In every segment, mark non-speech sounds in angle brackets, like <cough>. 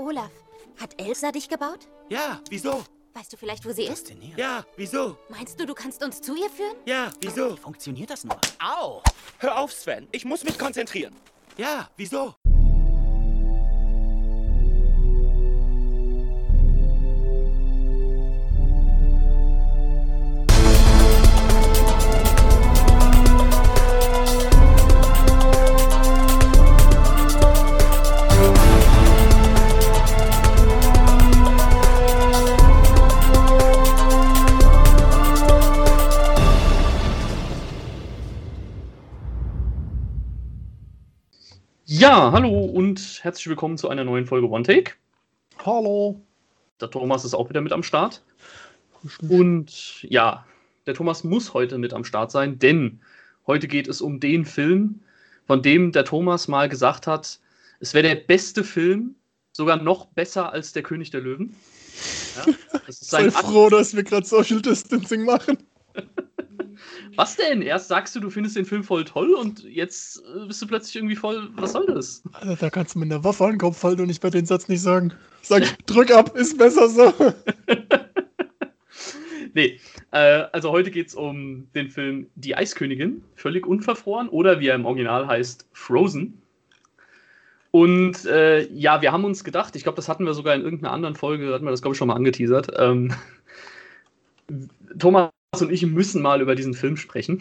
Olaf, hat Elsa dich gebaut? Ja, wieso? Weißt du vielleicht, wo sie ist? Ja, wieso? Meinst du, du kannst uns zu ihr führen? Ja, wieso? Wie funktioniert das nur? Au! Hör auf, Sven. Ich muss mich konzentrieren. Ja, wieso? Ja, hallo und herzlich willkommen zu einer neuen Folge One Take. Hallo. Der Thomas ist auch wieder mit am Start. Und ja, der Thomas muss heute mit am Start sein, denn heute geht es um den Film, von dem der Thomas mal gesagt hat, es wäre der beste Film, sogar noch besser als der König der Löwen. Ja, <laughs> Sei froh, dass wir gerade Social Distancing machen. <laughs> Was denn? Erst sagst du, du findest den Film voll toll und jetzt äh, bist du plötzlich irgendwie voll. Was soll das? Alter, da kannst du mit einer Waffe an den Kopf halten und ich werde den Satz nicht sagen. Sag, drück ab, ist besser so. <laughs> nee, äh, also heute geht es um den Film Die Eiskönigin, völlig unverfroren oder wie er im Original heißt, Frozen. Und äh, ja, wir haben uns gedacht, ich glaube, das hatten wir sogar in irgendeiner anderen Folge, hatten wir das, glaube ich, schon mal angeteasert. Ähm, Thomas und ich müssen mal über diesen Film sprechen.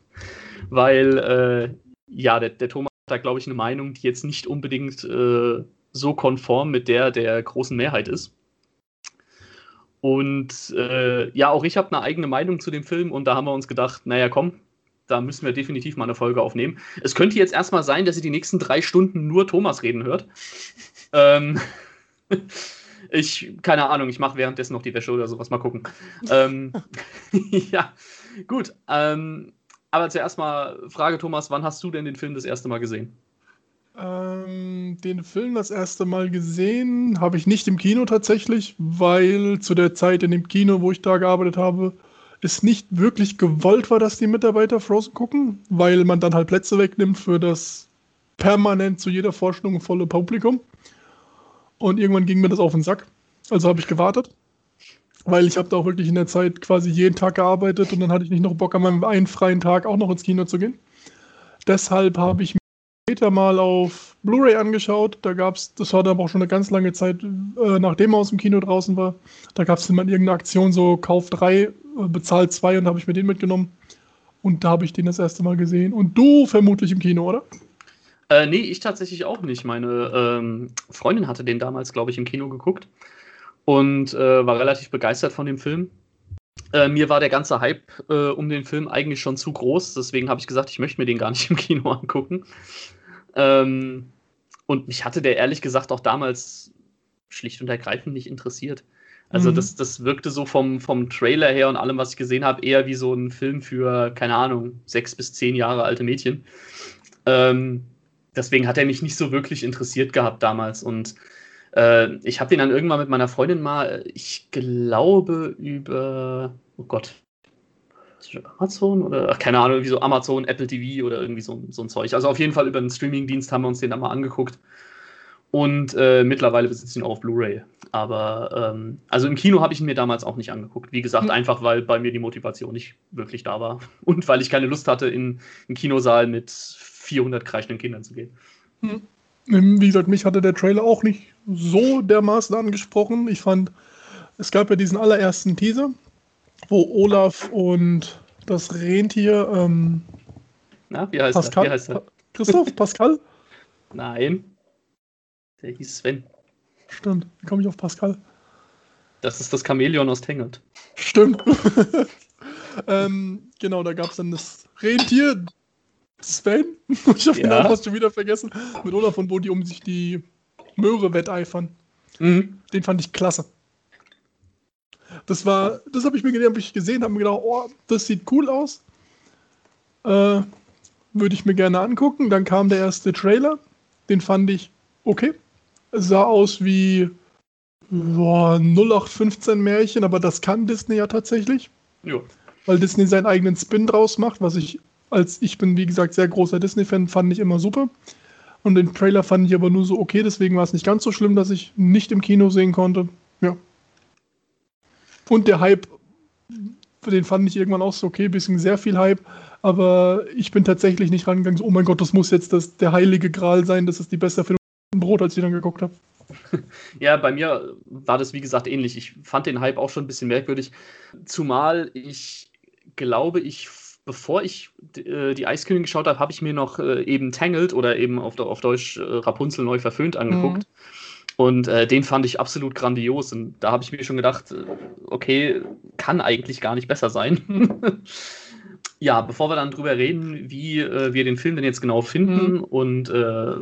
<laughs> Weil, äh, ja, der, der, Thomas hat da, glaube ich, eine Meinung, die jetzt nicht unbedingt äh, so konform mit der der großen Mehrheit ist. Und äh, ja, auch ich habe eine eigene Meinung zu dem Film und da haben wir uns gedacht, naja, komm, da müssen wir definitiv mal eine Folge aufnehmen. Es könnte jetzt erstmal sein, dass ihr die nächsten drei Stunden nur Thomas reden hört. ähm, <laughs> ich, keine Ahnung, ich mache währenddessen noch die Wäsche oder sowas. Mal gucken. ähm, <laughs> <laughs> ja, gut. Ähm, aber zuerst mal Frage, Thomas, wann hast du denn den Film das erste Mal gesehen? Ähm, den Film das erste Mal gesehen habe ich nicht im Kino tatsächlich, weil zu der Zeit in dem Kino, wo ich da gearbeitet habe, es nicht wirklich gewollt war, dass die Mitarbeiter Frozen gucken, weil man dann halt Plätze wegnimmt für das permanent zu jeder Vorstellung volle Publikum. Und irgendwann ging mir das auf den Sack. Also habe ich gewartet. Weil ich habe da auch wirklich in der Zeit quasi jeden Tag gearbeitet und dann hatte ich nicht noch Bock, an meinem einen freien Tag auch noch ins Kino zu gehen. Deshalb habe ich mir später mal auf Blu-ray angeschaut. Da gab es, das war dann aber auch schon eine ganz lange Zeit, äh, nachdem er aus dem Kino draußen war. Da gab es immer irgendeine Aktion, so Kauf 3, äh, bezahlt 2 und habe ich mir den mitgenommen. Und da habe ich den das erste Mal gesehen. Und du vermutlich im Kino, oder? Äh, nee, ich tatsächlich auch nicht. Meine ähm, Freundin hatte den damals, glaube ich, im Kino geguckt und äh, war relativ begeistert von dem Film. Äh, mir war der ganze Hype äh, um den Film eigentlich schon zu groß, deswegen habe ich gesagt, ich möchte mir den gar nicht im Kino angucken. Ähm, und mich hatte der ehrlich gesagt auch damals schlicht und ergreifend nicht interessiert. Also mhm. das, das wirkte so vom, vom Trailer her und allem, was ich gesehen habe, eher wie so ein Film für, keine Ahnung, sechs bis zehn Jahre alte Mädchen. Ähm, deswegen hat er mich nicht so wirklich interessiert gehabt damals. Und äh, ich habe den dann irgendwann mit meiner Freundin mal, ich glaube, über, oh Gott, Amazon oder ach, keine Ahnung, wie so Amazon, Apple TV oder irgendwie so, so ein Zeug. Also auf jeden Fall über einen Streamingdienst haben wir uns den dann mal angeguckt. Und äh, mittlerweile besitze ich ihn auch auf Blu-ray. Aber ähm, also im Kino habe ich ihn mir damals auch nicht angeguckt. Wie gesagt, hm. einfach weil bei mir die Motivation nicht wirklich da war. <laughs> Und weil ich keine Lust hatte, in einen Kinosaal mit 400 kreischenden Kindern zu gehen. Hm. Wie gesagt, mich hatte der Trailer auch nicht so dermaßen angesprochen. Ich fand, es gab ja diesen allerersten Teaser, wo Olaf und das Rentier. Ähm, Na, wie heißt, Pascal, er? wie heißt er? Christoph? <laughs> Pascal? Nein. Der hieß Sven. Stimmt, wie komme ich auf Pascal? Das ist das Chamäleon aus Tengelt. Stimmt. <laughs> ähm, genau, da gab es dann das Rentier, Sven, <laughs> ich habe ja. genau fast schon wieder vergessen, mit Olaf und Bodi um sich die Möhre wetteifern. Mhm. Den fand ich klasse. Das war, das habe ich mir hab ich gesehen, habe mir gedacht, oh, das sieht cool aus. Äh, Würde ich mir gerne angucken. Dann kam der erste Trailer, den fand ich okay. Sah aus wie boah, 0815 Märchen, aber das kann Disney ja tatsächlich. Ja. Weil Disney seinen eigenen Spin draus macht, was ich als ich bin, wie gesagt, sehr großer Disney-Fan, fand ich immer super. Und den Trailer fand ich aber nur so okay, deswegen war es nicht ganz so schlimm, dass ich nicht im Kino sehen konnte. Ja. Und der Hype, den fand ich irgendwann auch so okay, bisschen sehr viel Hype, aber ich bin tatsächlich nicht rangegangen, so, oh mein Gott, das muss jetzt das, der heilige Gral sein, das ist die beste Film Brot, als ich dann geguckt habe. <laughs> Ja, bei mir war das wie gesagt ähnlich. Ich fand den Hype auch schon ein bisschen merkwürdig, zumal ich glaube, ich bevor ich äh, die Eiskönigin geschaut habe, habe ich mir noch äh, eben Tangled oder eben auf, auf Deutsch äh, Rapunzel neu verföhnt angeguckt. Mhm. Und äh, den fand ich absolut grandios. Und da habe ich mir schon gedacht, äh, okay, kann eigentlich gar nicht besser sein. <laughs> ja, bevor wir dann drüber reden, wie äh, wir den Film denn jetzt genau finden mhm. und äh,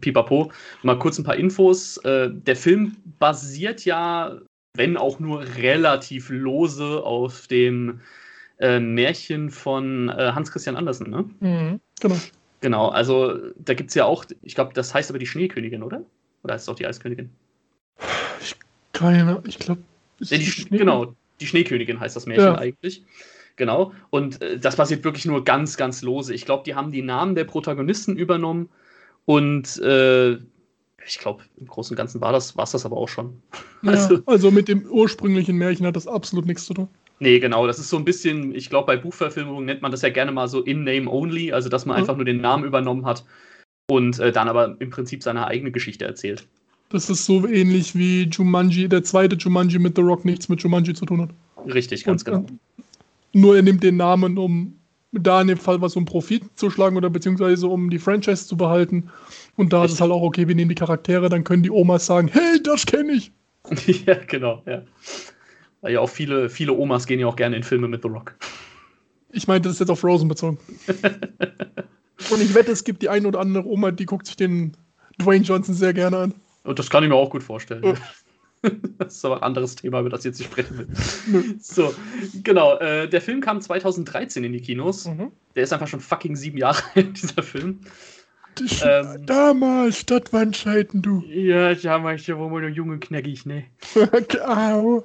pipapo, mal kurz ein paar Infos. Äh, der Film basiert ja, wenn auch nur relativ lose, auf dem äh, Märchen von äh, Hans Christian Andersen, ne? Mhm, genau. Genau, also da gibt es ja auch, ich glaube, das heißt aber die Schneekönigin, oder? Oder heißt es auch die Eiskönigin? Ich, keine, ich glaube. Ja, genau, die Schneekönigin heißt das Märchen ja. eigentlich. Genau. Und äh, das passiert wirklich nur ganz, ganz lose. Ich glaube, die haben die Namen der Protagonisten übernommen und äh, ich glaube, im Großen und Ganzen war das, war es das aber auch schon. Ja, also, also, mit dem ursprünglichen Märchen hat das absolut nichts zu tun. Nee, genau. Das ist so ein bisschen, ich glaube, bei Buchverfilmungen nennt man das ja gerne mal so in-name only, also dass man mhm. einfach nur den Namen übernommen hat und äh, dann aber im Prinzip seine eigene Geschichte erzählt. Das ist so ähnlich wie Jumanji, der zweite Jumanji mit The Rock nichts mit Jumanji zu tun hat. Richtig, ganz und, genau. Nur er nimmt den Namen, um da in dem Fall was um Profit zu schlagen oder beziehungsweise um die Franchise zu behalten. Und da ist es halt auch okay, wir nehmen die Charaktere, dann können die Omas sagen, hey, das kenne ich. <laughs> ja, genau, ja. Weil ja auch viele, viele Omas gehen ja auch gerne in Filme mit The Rock. Ich meinte das jetzt auf Frozen bezogen. <laughs> Und ich wette, es gibt die eine oder andere Oma, die guckt sich den Dwayne Johnson sehr gerne an. Und das kann ich mir auch gut vorstellen. Ja. <laughs> Das ist aber ein anderes Thema, über das ich jetzt nicht sprechen will. so, genau. Äh, der Film kam 2013 in die Kinos. Mhm. Der ist einfach schon fucking sieben Jahre <laughs> alt, dieser Film. Ähm, damals, das waren Zeiten, du. Ja, damals, da war man noch jung und knackig, ne? <laughs> Au.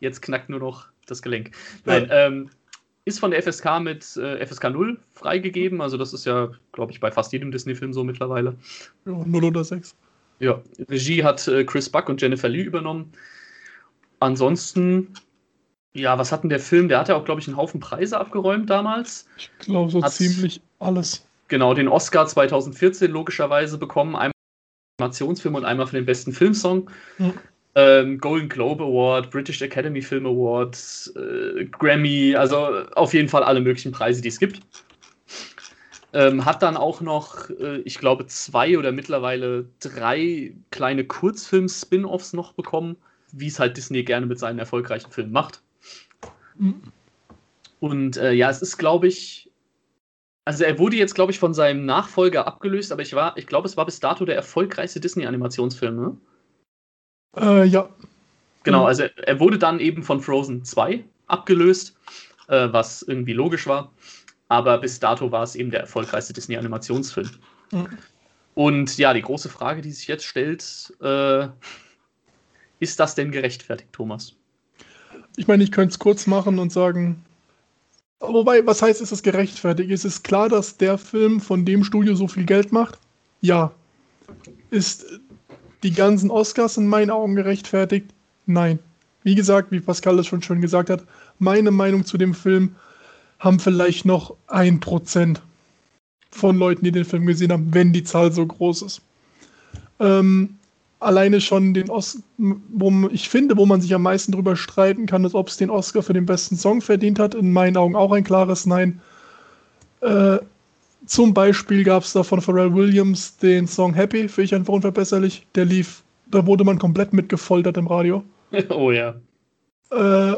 Jetzt knackt nur noch das Gelenk. Nein, ja. ähm, ist von der FSK mit äh, FSK 0 freigegeben. Also, das ist ja, glaube ich, bei fast jedem Disney-Film so mittlerweile. Ja, 0 oder 6. Ja, Regie hat äh, Chris Buck und Jennifer Lee übernommen. Ansonsten, ja, was hat denn der Film? Der hat ja auch, glaube ich, einen Haufen Preise abgeräumt damals. Ich glaube, so hat, ziemlich alles. Genau, den Oscar 2014 logischerweise bekommen. Einmal für den Animationsfilm und einmal für den besten Filmsong. Mhm. Ähm, Golden Globe Award, British Academy Film Award, äh, Grammy, also auf jeden Fall alle möglichen Preise, die es gibt. Ähm, hat dann auch noch, äh, ich glaube, zwei oder mittlerweile drei kleine Kurzfilm-Spin-Offs noch bekommen, wie es halt Disney gerne mit seinen erfolgreichen Filmen macht. Mhm. Und äh, ja, es ist, glaube ich, also er wurde jetzt, glaube ich, von seinem Nachfolger abgelöst, aber ich war, ich glaube, es war bis dato der erfolgreichste Disney-Animationsfilm, ne? Äh, ja. Genau, also er wurde dann eben von Frozen 2 abgelöst, äh, was irgendwie logisch war. Aber bis dato war es eben der erfolgreichste Disney-Animationsfilm. Mhm. Und ja, die große Frage, die sich jetzt stellt, äh, ist das denn gerechtfertigt, Thomas? Ich meine, ich könnte es kurz machen und sagen, wobei, was heißt, ist es gerechtfertigt? Ist es klar, dass der Film von dem Studio so viel Geld macht? Ja. Ist die ganzen Oscars in meinen Augen gerechtfertigt? Nein. Wie gesagt, wie Pascal das schon schön gesagt hat, meine Meinung zu dem Film haben vielleicht noch ein Prozent von Leuten, die den Film gesehen haben, wenn die Zahl so groß ist. Ähm, alleine schon den Oscar, wo ich finde, wo man sich am meisten drüber streiten kann, ist, ob es den Oscar für den besten Song verdient hat. In meinen Augen auch ein klares Nein. Äh, zum Beispiel gab es da von Pharrell Williams den Song Happy, finde ich einfach unverbesserlich. Der lief, da wurde man komplett mitgefoltert im Radio. <laughs> Oh ja. Äh,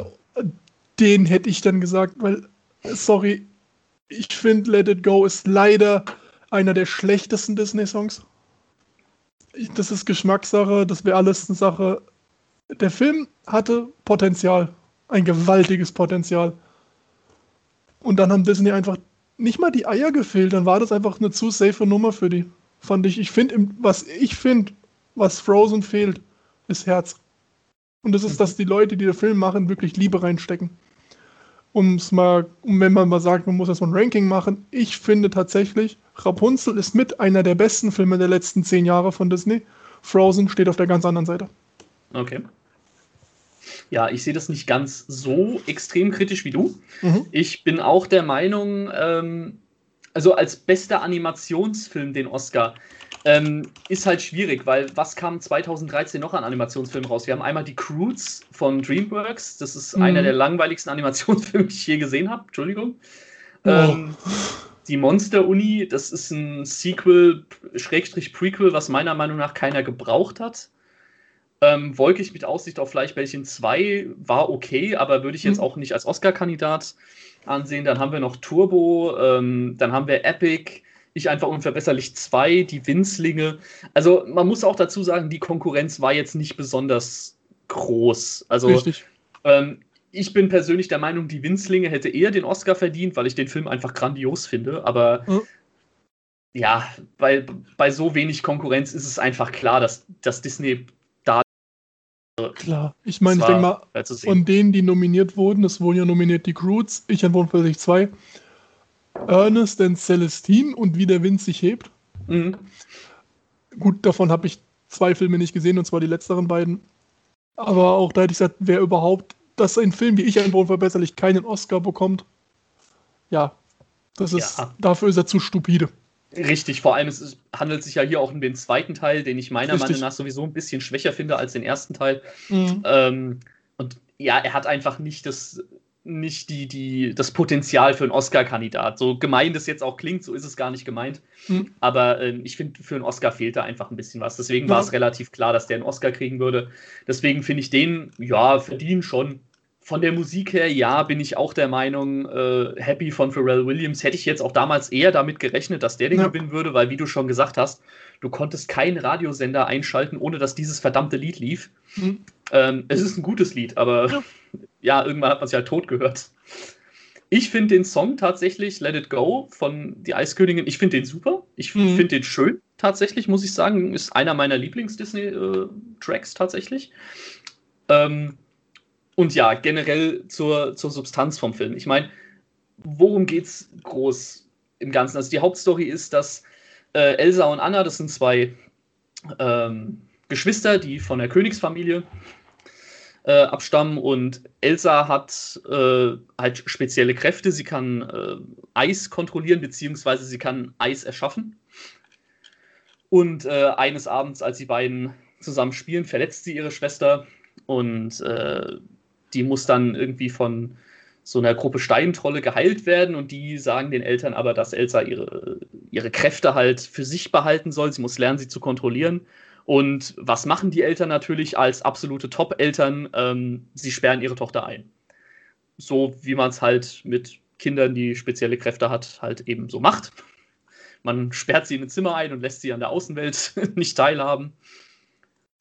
den hätte ich dann gesagt, weil, sorry, ich finde Let It Go ist leider einer der schlechtesten Disney-Songs. Das ist Geschmackssache, das wäre alles eine Sache. Der Film hatte Potenzial, ein gewaltiges Potenzial. Und dann haben Disney einfach nicht mal die Eier gefehlt, dann war das einfach eine zu safe Nummer für die. Fand ich. Ich finde, was ich finde, was Frozen fehlt, ist Herz. Und das ist, dass die Leute, die den Film machen, wirklich Liebe reinstecken. Um's mal, wenn man mal sagt, man muss das ein Ranking machen, ich finde tatsächlich, Rapunzel ist mit einer der besten Filme der letzten zehn Jahre von Disney. Frozen steht auf der ganz anderen Seite. Okay. Ja, ich sehe das nicht ganz so extrem kritisch wie du. Mhm. Ich bin auch der Meinung, ähm, also als bester Animationsfilm den Oscar ähm, ist halt schwierig, weil was kam 2013 noch an Animationsfilmen raus? Wir haben einmal die Croods von DreamWorks. Das ist Mhm. einer der langweiligsten <laughs> Animationsfilme, die ich je gesehen habe. Entschuldigung. Oh. Ähm, die Monster-Uni, das ist ein Sequel, Schrägstrich Prequel, was meiner Meinung nach keiner gebraucht hat. Ähm, Wolkig mit Aussicht auf Fleischbällchen 2 war okay, aber würde ich jetzt Mhm. auch nicht als Oscar-Kandidat ansehen. Dann haben wir noch Turbo, ähm, dann haben wir Epic, ich einfach unverbesserlich 2, die Winzlinge. Also man muss auch dazu sagen, die Konkurrenz war jetzt nicht besonders groß. Also Richtig. ähm, ich bin persönlich der Meinung, die Winzlinge hätte eher den Oscar verdient, weil ich den Film einfach grandios finde. Aber Mhm. ja, bei, bei so wenig Konkurrenz ist es einfach klar, dass, dass Disney da Klar. Ich meine, ich denke mal, von denen, die nominiert wurden, es wurden ja nominiert die Croods, ich an Wohnfeld 2, Ernest und Celestine und wie der Wind sich hebt. Mhm. Gut, davon habe ich zwei Filme nicht gesehen, und zwar die letzteren beiden. Aber auch da hätte ich gesagt, wer überhaupt, dass ein Film wie ich ein Wohnverbesserlich keinen Oscar bekommt, ja, das ist, Ja. dafür ist er zu stupide. Richtig, vor allem es ist, handelt sich ja hier auch um den zweiten Teil, den ich meiner Richtig. Meinung nach sowieso ein bisschen schwächer finde als den ersten Teil. Ähm, und ja, er hat einfach nicht das, nicht die, die, das Potenzial für einen Oscar-Kandidat. So gemein das jetzt auch klingt, so ist es gar nicht gemeint. Mhm. Aber ähm, ich finde, für einen Oscar fehlt da einfach ein bisschen was. Deswegen war es relativ klar, dass der einen Oscar kriegen würde. Deswegen finde ich den, ja, verdient schon. Von der Musik her, ja, bin ich auch der Meinung, äh, Happy von Pharrell Williams hätte ich jetzt auch damals eher damit gerechnet, dass der den Ja. gewinnen würde, weil, wie du schon gesagt hast, du konntest keinen Radiosender einschalten, ohne dass dieses verdammte Lied lief. Mhm. Ähm, es ist ein gutes Lied, aber ja, irgendwann hat man es ja tot gehört. Ich finde den Song tatsächlich, Let It Go von Die Eiskönigin, ich finde den super. Ich Mhm. finde den schön, tatsächlich, muss ich sagen. Ist einer meiner Lieblings-Disney-Tracks tatsächlich. Ähm, und ja, generell zur, zur Substanz vom Film. Ich meine, worum geht's groß im Ganzen? Also die Hauptstory ist, dass äh, Elsa und Anna, das sind zwei ähm, Geschwister, die von der Königsfamilie äh, abstammen und Elsa hat äh, halt spezielle Kräfte. Sie kann äh, Eis kontrollieren, beziehungsweise sie kann Eis erschaffen. Und äh, eines Abends, als die beiden zusammen spielen, verletzt sie ihre Schwester und äh, die muss dann irgendwie von so einer Gruppe Steintrolle geheilt werden und die sagen den Eltern aber, dass Elsa ihre, ihre Kräfte halt für sich behalten soll. Sie muss lernen, sie zu kontrollieren. Und was machen die Eltern natürlich als absolute Top-Eltern? Ähm, sie sperren ihre Tochter ein. So wie man es halt mit Kindern, die spezielle Kräfte hat, halt eben so macht. Man sperrt sie in ein Zimmer ein und lässt sie an der Außenwelt <laughs> nicht teilhaben.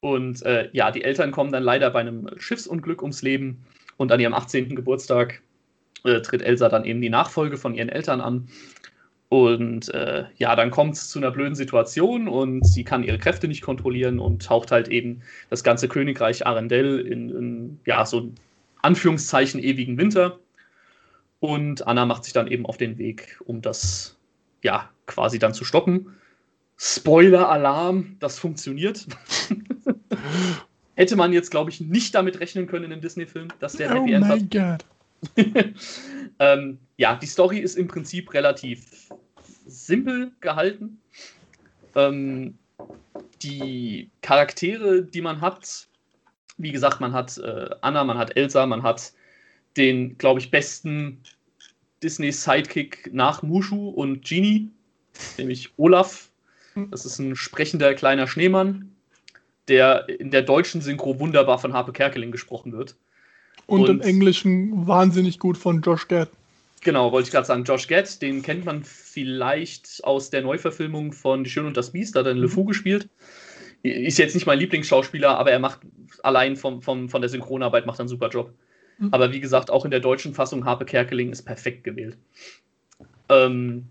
Und äh, ja, die Eltern kommen dann leider bei einem Schiffsunglück ums Leben. Und an ihrem 18. Geburtstag äh, tritt Elsa dann eben die Nachfolge von ihren Eltern an. Und äh, ja, dann kommt es zu einer blöden Situation und sie kann ihre Kräfte nicht kontrollieren und taucht halt eben das ganze Königreich Arendelle in, in ja, so ein Anführungszeichen ewigen Winter. Und Anna macht sich dann eben auf den Weg, um das ja quasi dann zu stoppen. Spoiler-Alarm, das funktioniert. <laughs> Hätte man jetzt, glaube ich, nicht damit rechnen können in einem Disney-Film, dass der Oh Happy End hat. mein Gott. <laughs> ähm, ja, die Story ist im Prinzip relativ simpel gehalten. Ähm, die Charaktere, die man hat, wie gesagt, man hat äh, Anna, man hat Elsa, man hat den, glaube ich, besten Disney-Sidekick nach Mushu und Genie, nämlich Olaf. Das ist ein sprechender kleiner Schneemann, der in der deutschen Synchro wunderbar von Harpe Kerkeling gesprochen wird. Und, im Und- Englischen wahnsinnig gut von Josh Gad. Genau, wollte ich gerade sagen. Josh Gad, den kennt man vielleicht aus der Neuverfilmung von Die Schöne und das Biest, da hat er einen LeFou gespielt. Ist jetzt nicht mein Lieblingsschauspieler, aber er macht allein vom, vom, von der Synchronarbeit macht einen super Job. Mhm. Aber wie gesagt, auch in der deutschen Fassung Harpe Kerkeling ist perfekt gewählt. Ähm,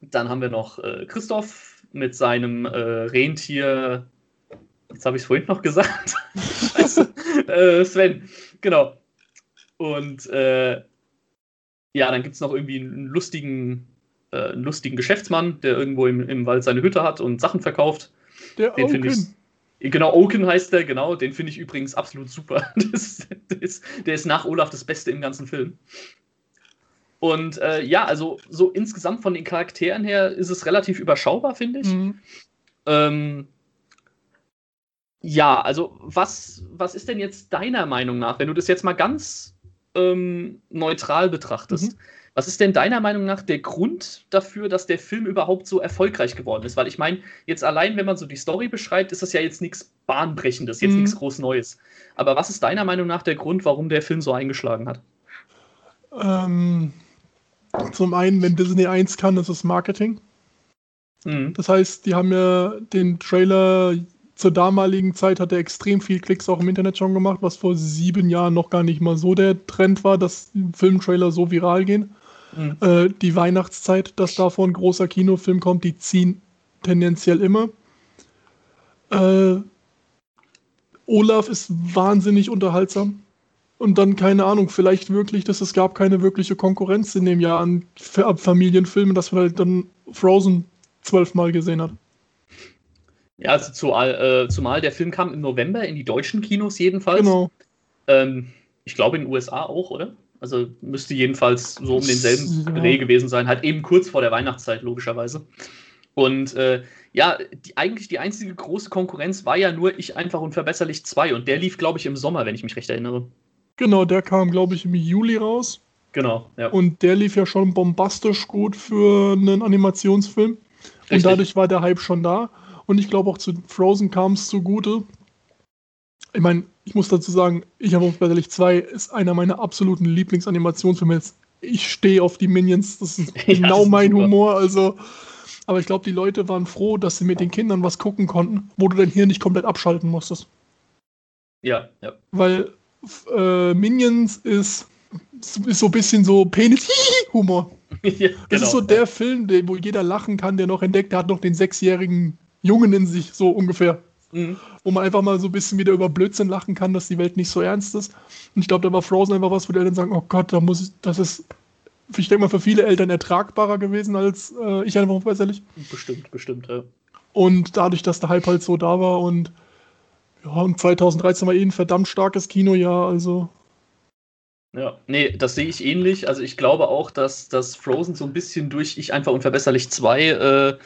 dann haben wir noch äh, Christoph mit seinem äh, Rentier. Jetzt habe ich es vorhin noch gesagt. Scheiße. <laughs> äh, Sven, genau. Und äh, ja, dann gibt es noch irgendwie einen lustigen, äh, einen lustigen Geschäftsmann, der irgendwo im, im Wald seine Hütte hat und Sachen verkauft. Der Den finde ich. Genau, Oaken heißt der, genau. Den finde ich übrigens absolut super. <laughs> Das, der, ist, der ist nach Olaf das Beste im ganzen Film. Und äh, ja, also so insgesamt von den Charakteren her ist es relativ überschaubar, finde ich. Mhm. Ähm, ja, also was, was ist denn jetzt deiner Meinung nach, wenn du das jetzt mal ganz ähm, neutral betrachtest? Mhm. Was ist denn deiner Meinung nach der Grund dafür, dass der Film überhaupt so erfolgreich geworden ist? Weil ich meine, jetzt allein, wenn man so die Story beschreibt, ist das ja jetzt nichts Bahnbrechendes, jetzt Mhm. nichts groß Neues. Aber was ist deiner Meinung nach der Grund, warum der Film so eingeschlagen hat? Ähm, zum einen, wenn Disney eins kann, ist es Marketing. Mhm. Das heißt, die haben ja den Trailer zur damaligen Zeit hat er extrem viel Klicks auch im Internet schon gemacht, was vor sieben Jahren noch gar nicht mal so der Trend war, dass Filmtrailer so viral gehen. Mhm. Äh, die Weihnachtszeit, dass davor ein großer Kinofilm kommt, die ziehen tendenziell immer. Äh, Olaf ist wahnsinnig unterhaltsam. Und dann, keine Ahnung, vielleicht wirklich, dass es gab keine wirkliche Konkurrenz in dem Jahr an ab Familienfilmen, dass man halt dann Frozen zwölfmal gesehen hat. Ja, also zumal, äh, zumal der Film kam im November in die deutschen Kinos jedenfalls. Genau. Ähm, ich glaube in den USA auch, oder? Also müsste jedenfalls so um denselben Ja. Dreh gewesen sein, halt eben kurz vor der Weihnachtszeit, logischerweise. Und äh, ja, die, eigentlich die einzige große Konkurrenz war ja nur Ich einfach unverbesserlich 2 und der lief, glaube ich, im Sommer, wenn ich mich recht erinnere. Genau, der kam, glaube ich, im Juli raus. Genau, ja. Und der lief ja schon bombastisch gut für einen Animationsfilm. Und Richtig. dadurch war der Hype schon da. Und ich glaube auch zu Frozen kam es zugute. Ich meine, ich muss dazu sagen, ich habe Unverbesserlich 2 ist einer meiner absoluten Lieblingsanimationsfilme. Ich stehe auf die Minions, das ist <laughs> Ja, genau das ist mein super. Humor. Also, aber ich glaube, die Leute waren froh, dass sie mit den Kindern was gucken konnten, wo du dein Hirn nicht komplett abschalten musstest. ja, ja. Weil äh, Minions ist, ist so ein bisschen so Penis-Humor. <laughs> <laughs> ja Das genau, ist so ja. der Film, wo jeder lachen kann, der noch entdeckt, der hat noch den sechsjährigen Jungen in sich, so ungefähr. Mhm. Wo man einfach mal so ein bisschen wieder über Blödsinn lachen kann, dass die Welt nicht so ernst ist. Und ich glaube, da war Frozen einfach was, wo die Eltern sagen, oh Gott, da muss ich, das ist, ich denke mal, für viele Eltern ertragbarer gewesen als äh, ich einfach unverbesserlich. Bestimmt, bestimmt, ja. Und dadurch, dass der Hype halt so da war und ja, und 2013 war eh ein verdammt starkes Kinojahr, also Ja, nee, das sehe ich ähnlich. Also ich glaube auch, dass, dass Frozen so ein bisschen durch Ich einfach unverbesserlich 2 äh,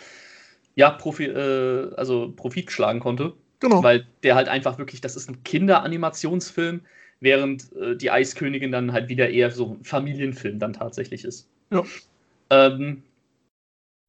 ja, Profi, äh, also Profit schlagen konnte. genau. Weil der halt einfach wirklich, das ist ein Kinderanimationsfilm, während äh, die Eiskönigin dann halt wieder eher so ein Familienfilm dann tatsächlich ist. Ja. Ähm,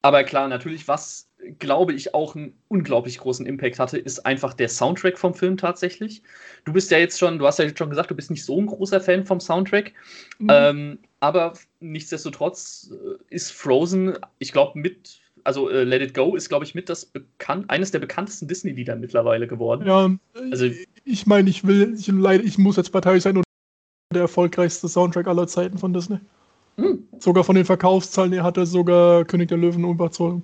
aber klar, natürlich, was glaube ich auch einen unglaublich großen Impact hatte, ist einfach der Soundtrack vom Film tatsächlich. Du bist ja jetzt schon, du hast ja jetzt schon gesagt, du bist nicht so ein großer Fan vom Soundtrack. Mhm. Ähm, aber nichtsdestotrotz äh, ist Frozen, ich glaube, mit, also äh, Let It Go ist, glaube ich, mit das bekannt, eines der bekanntesten Disney-Lieder mittlerweile geworden. Ja, Also- ich meine, ich will, ich, ich muss jetzt parteiisch sein und der erfolgreichste Soundtrack aller Zeiten von Disney. Hm. Sogar von den Verkaufszahlen er sogar König der Löwen überzogen.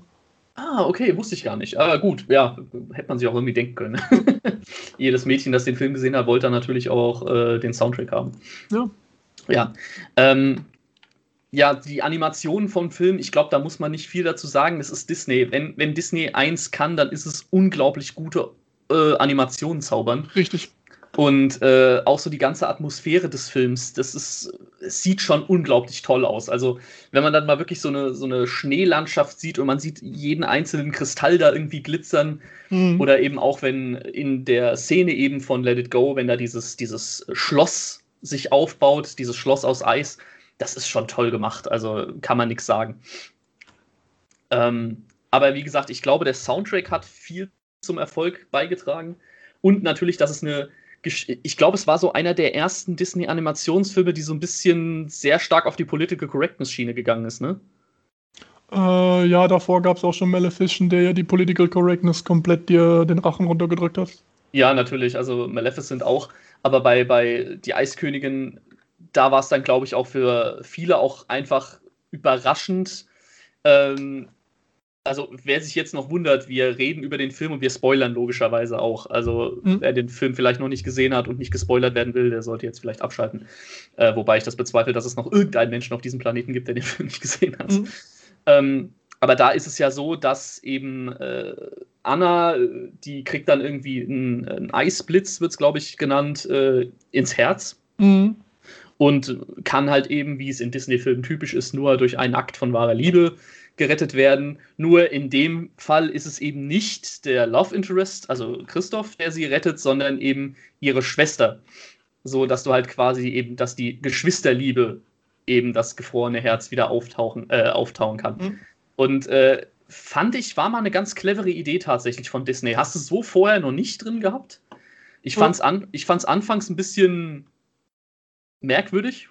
Ah, okay, wusste ich gar nicht. Aber gut, ja, hätte man sich auch irgendwie denken können. <laughs> Jedes Mädchen, das den Film gesehen hat, wollte dann natürlich auch äh, den Soundtrack haben. Ja. Ja. Ähm, ja, die Animationen vom Film, ich glaube, da muss man nicht viel dazu sagen. Das ist Disney. Wenn, wenn Disney eins kann, dann ist es unglaublich gute äh, Animationen zaubern. Richtig. Und äh, auch so die ganze Atmosphäre des Films, das ist, es sieht schon unglaublich toll aus. Also, wenn man dann mal wirklich so eine, so eine Schneelandschaft sieht und man sieht jeden einzelnen Kristall da irgendwie glitzern, Mhm. oder eben auch, wenn in der Szene eben von Let It Go, wenn da dieses, dieses Schloss sich aufbaut, dieses Schloss aus Eis, das ist schon toll gemacht. Also kann man nichts sagen. Ähm, aber wie gesagt, ich glaube, der Soundtrack hat viel zum Erfolg beigetragen. Und natürlich, dass es eine. Gesch- Ich glaube, es war so einer der ersten Disney-Animationsfilme, die so ein bisschen sehr stark auf die Political Correctness-Schiene gegangen ist, ne? Äh, ja, davor gab es auch schon Maleficent, der ja die Political Correctness komplett dir den Rachen runtergedrückt hat. Ja, natürlich, also Maleficent auch, aber bei, bei Die Eiskönigin, da war es dann, glaube ich, auch für viele auch einfach überraschend, ähm, also wer sich jetzt noch wundert, wir reden über den Film und wir spoilern logischerweise auch. Also Mhm. wer den Film vielleicht noch nicht gesehen hat und nicht gespoilert werden will, der sollte jetzt vielleicht abschalten. Äh, wobei ich das bezweifle, dass es noch irgendeinen Menschen auf diesem Planeten gibt, der den <laughs> Film nicht gesehen hat. Mhm. Ähm, aber da ist es ja so, dass eben äh, Anna, äh, die kriegt dann irgendwie einen, einen Eisblitz, wird es glaube ich genannt, äh, ins Herz Mhm. Und kann halt eben, wie es in Disney-Filmen typisch ist, nur durch einen Akt von wahrer Liebe gerettet werden. Nur in dem Fall ist es eben nicht der Love Interest, also Christoph, der sie rettet, sondern eben ihre Schwester. So dass du halt quasi eben, dass die Geschwisterliebe eben das gefrorene Herz wieder auftauchen, äh, auftauen kann. Mhm. Und äh, fand ich, war mal eine ganz clevere Idee tatsächlich von Disney. Hast du es so vorher noch nicht drin gehabt? Ich Mhm. fand's, an, ich fand's anfangs ein bisschen merkwürdig.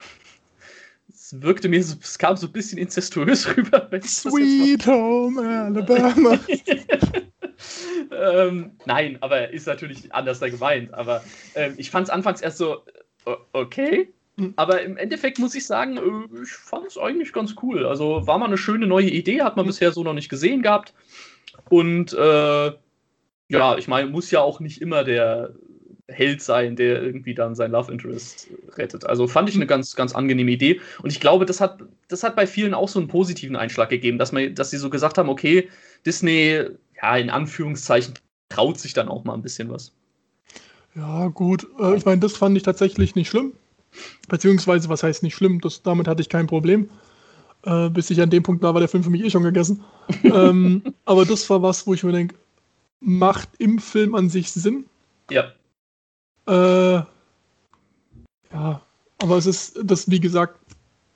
Es wirkte mir, so, es kam so ein bisschen inzestuös <laughs> rüber. Sweet Home Alabama. <laughs> ähm, nein, aber ist natürlich anders da gemeint. Aber ähm, ich fand es anfangs erst so, okay. Mhm. Aber im Endeffekt muss ich sagen, äh, ich fand es eigentlich ganz cool. Also war mal eine schöne neue Idee, hat man Mhm. bisher so noch nicht gesehen gehabt. Und äh, ja, ich meine, muss ja auch nicht immer der Held sein, der irgendwie dann sein Love Interest rettet. Also fand ich eine ganz, ganz angenehme Idee. Und ich glaube, das hat, das hat bei vielen auch so einen positiven Einschlag gegeben, dass, man, dass sie so gesagt haben, okay, Disney, ja, in Anführungszeichen, traut sich dann auch mal ein bisschen was. Ja, gut. Äh, ich meine, das fand ich tatsächlich nicht schlimm. Beziehungsweise, was heißt nicht schlimm? Das, damit hatte ich kein Problem. Äh, bis ich an dem Punkt war, war der Film für mich eh schon gegessen. <laughs> ähm, aber das war was, wo ich mir denke, macht im Film an sich Sinn. Ja. Äh, ja, aber es ist, das, wie gesagt,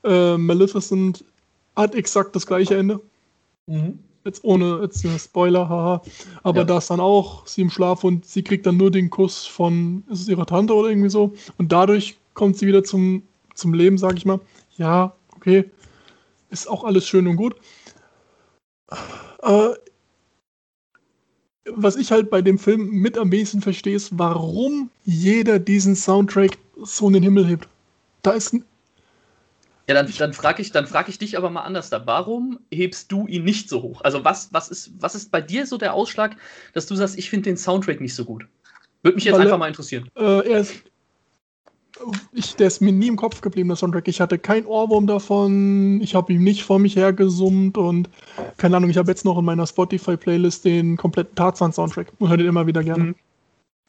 äh, Maleficent hat exakt das gleiche Ende. Jetzt ohne jetzt äh, Spoiler, haha. Aber Ja. da ist dann auch sie im Schlaf und sie kriegt dann nur den Kuss von, ist es ihrer Tante oder irgendwie so? Und dadurch kommt sie wieder zum, zum Leben, sag ich mal. Ja, okay. Ist auch alles schön und gut. Aber was ich halt bei dem Film mit am wenigsten verstehe, ist, warum jeder diesen Soundtrack so in den Himmel hebt. Da ist ein Ja, dann, dann frage ich, dann frag ich dich aber mal anders da. Warum hebst du ihn nicht so hoch? Also, was, was, ist, was ist bei dir so der Ausschlag, dass du sagst, ich finde den Soundtrack nicht so gut? Würde mich jetzt Weil einfach mal interessieren. Äh, er ist, ich, der ist mir nie im Kopf geblieben, der Soundtrack. Ich hatte kein Ohrwurm davon, ich habe ihm nicht vor mich hergesummt und keine Ahnung, ich habe jetzt noch in meiner Spotify-Playlist den kompletten Tarzan-Soundtrack und höre den immer wieder gerne. Mhm.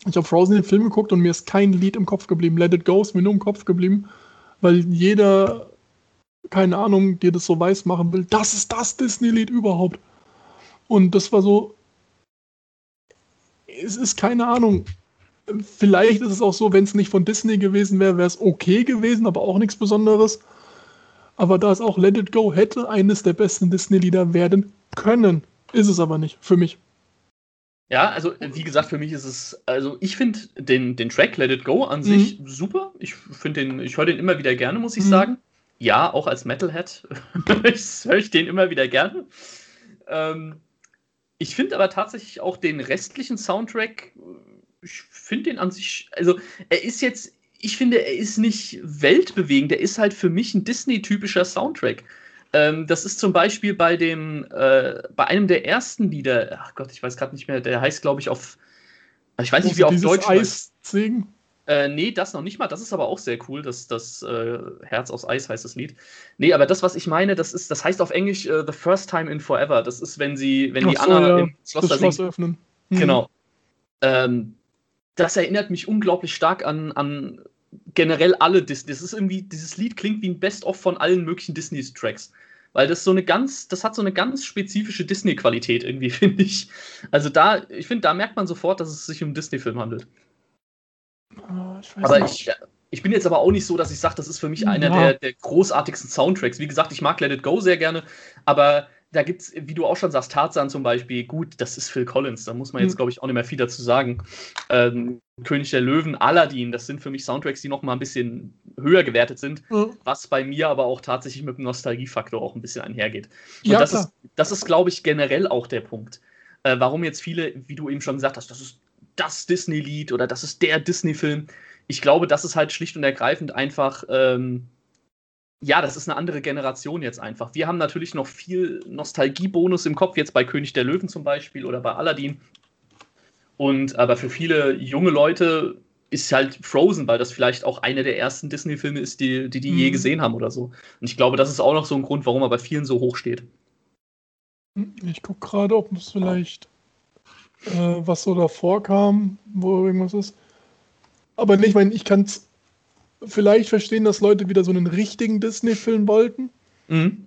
Ich habe Frozen den Film geguckt und mir ist kein Lied im Kopf geblieben. Let It Go ist mir nur im Kopf geblieben, weil jeder, keine Ahnung, dir das so weiß machen will, das ist das Disney-Lied überhaupt. Und das war so, es ist keine Ahnung, Vielleicht ist es auch so, wenn es nicht von Disney gewesen wäre, wäre es okay gewesen, aber auch nichts Besonderes. Aber da es auch Let It Go hätte eines der besten Disney-Lieder werden können, ist es aber nicht, für mich. Ja, also wie gesagt, für mich ist es, also ich finde den, den Track Let It Go an sich super. Ich finde den, ich höre den immer wieder gerne, muss ich Mhm. sagen. Ja, auch als Metalhead <laughs> höre ich den immer wieder gerne. Ähm, ich finde aber tatsächlich auch den restlichen Soundtrack, ich finde den an sich, also er ist jetzt, ich finde, er ist nicht weltbewegend, er ist halt für mich ein Disney-typischer Soundtrack. Ähm, das ist zum Beispiel bei dem, äh, bei einem der ersten Lieder, ach Gott, ich weiß gerade nicht mehr, der heißt, glaube ich, auf, ich weiß nicht, wie auf Deutsch heißt. Eis-Singen. Äh, nee, das noch nicht mal. Das ist aber auch sehr cool. Das, das äh, Herz aus Eis heißt das Lied. Nee, aber das, was ich meine, das ist, das heißt auf Englisch äh, The First Time in Forever. Das ist, wenn sie, wenn die Ach so, Anna ja, im Schloss da Das Schloss singt. öffnen. Mhm. Genau. Ähm, das erinnert mich unglaublich stark an, an generell alle Disney. Das ist irgendwie, dieses Lied klingt wie ein Best-of von allen möglichen Disney-Tracks. Weil das so eine ganz, das hat so eine ganz spezifische Disney-Qualität irgendwie, <laughs> finde ich. Also da, ich finde, da merkt man sofort, dass es sich um einen Disney-Film handelt. Ah, ich Aber nicht. ich, ich bin jetzt aber auch nicht so, dass ich sage, das ist für mich einer Ja. der, der großartigsten Soundtracks. Wie gesagt, ich mag Let It Go sehr gerne, aber da gibt es, wie du auch schon sagst, Tarzan zum Beispiel, gut, das ist Phil Collins, da muss man jetzt, Mhm. glaube ich, auch nicht mehr viel dazu sagen. Ähm, König der Löwen, Aladdin, das sind für mich Soundtracks, die noch mal ein bisschen höher gewertet sind, Ja. was bei mir aber auch tatsächlich mit dem Nostalgiefaktor auch ein bisschen einhergeht. Und Ja, das, klar. ist, das ist, glaube ich, generell auch der Punkt. Äh, warum jetzt viele, wie du eben schon gesagt hast, das ist das Disney-Lied oder das ist der Disney-Film. Ich glaube, das ist halt schlicht und ergreifend einfach ähm, ja, das ist eine andere Generation jetzt einfach. Wir haben natürlich noch viel Nostalgiebonus im Kopf, jetzt bei König der Löwen zum Beispiel oder bei Aladdin. Und aber für viele junge Leute ist halt Frozen, weil das vielleicht auch einer der ersten Disney-Filme ist, die die, die mhm. je gesehen haben oder so. Und ich glaube, das ist auch noch so ein Grund, warum er bei vielen so hoch steht. Ich gucke gerade, ob es vielleicht äh, was so davor kam, wo irgendwas ist. Aber nicht, ich meine, ich kann es vielleicht verstehen, dass Leute wieder so einen richtigen Disney-Film wollten. Mhm.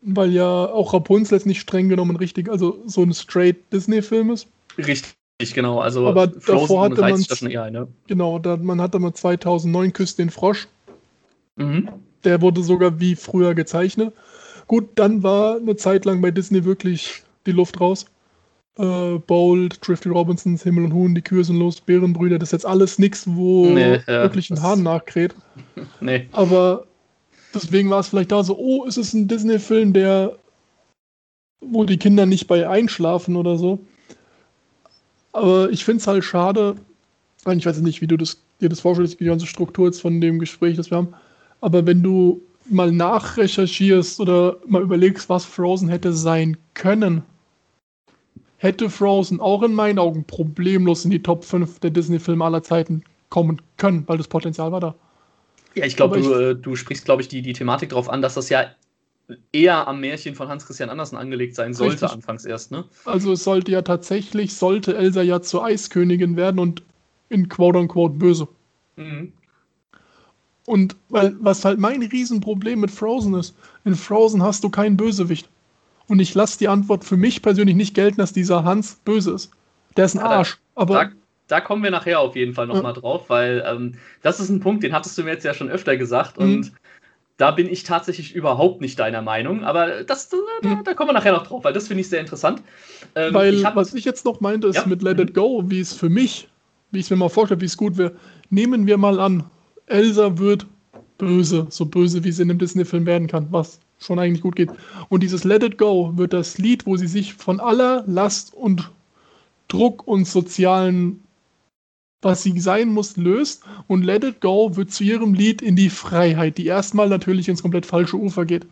Weil ja auch Rapunzel jetzt nicht streng genommen richtig, also so ein straight Disney-Film ist. Richtig, genau. Also aber davor hatte man das eher, ne? Genau, da, man hatte mal 2009 Küsst den Frosch. Mhm. Der wurde sogar wie früher gezeichnet. Gut, dann war eine Zeit lang bei Disney wirklich die Luft raus. Äh, Bold, Drifty Robinsons, Himmel und Huhn, die Kühe sind los, Bärenbrüder, das ist jetzt alles nichts, wo nee, ja, wirklich ein Hahn nachkräht. <laughs> nee. Aber deswegen war es vielleicht da so, oh, ist es ein Disney-Film, der, wo die Kinder nicht bei einschlafen oder so. Aber ich finde es halt schade, ich weiß nicht, wie du das, dir das vorstellst, die ganze Struktur jetzt von dem Gespräch, das wir haben. Aber wenn du mal nachrecherchierst oder mal überlegst, was Frozen hätte sein können, hätte Frozen auch in meinen Augen problemlos in die Top 5 der Disney-Filme aller Zeiten kommen können, weil das Potenzial war da. Ja, ich glaube, du, äh, du sprichst, glaube ich, die, die Thematik darauf an, dass das ja eher am Märchen von Hans Christian Andersen angelegt sein sollte, Richtig. anfangs erst, ne? Also es sollte ja tatsächlich, sollte Elsa ja zur Eiskönigin werden und in quote unquote böse. Mhm. Und weil, was halt mein Riesenproblem mit Frozen ist, in Frozen hast du keinen Bösewicht. Und ich lasse die Antwort für mich persönlich nicht gelten, dass dieser Hans böse ist. Der ist ein Arsch. Aber da, da kommen wir nachher auf jeden Fall nochmal ja. drauf, weil ähm, das ist ein Punkt, den hattest du mir jetzt ja schon öfter gesagt. Mhm. Und da bin ich tatsächlich überhaupt nicht deiner Meinung. Aber das, da, mhm. da kommen wir nachher noch drauf, weil das finde ich sehr interessant. Ähm, weil ich hab, was ich jetzt noch meinte, ist ja? mit Let It mhm. Go, wie es für mich, wie ich es mir mal vorstelle, wie es gut wäre. Nehmen wir mal an, Elsa wird böse, so böse, wie sie in einem Disney-Film werden kann, was schon eigentlich gut geht. Und dieses Let It Go wird das Lied, wo sie sich von aller Last und Druck und sozialen, was sie sein muss, löst. Und Let It Go wird zu ihrem Lied in die Freiheit, die erstmal natürlich ins komplett falsche Ufer geht.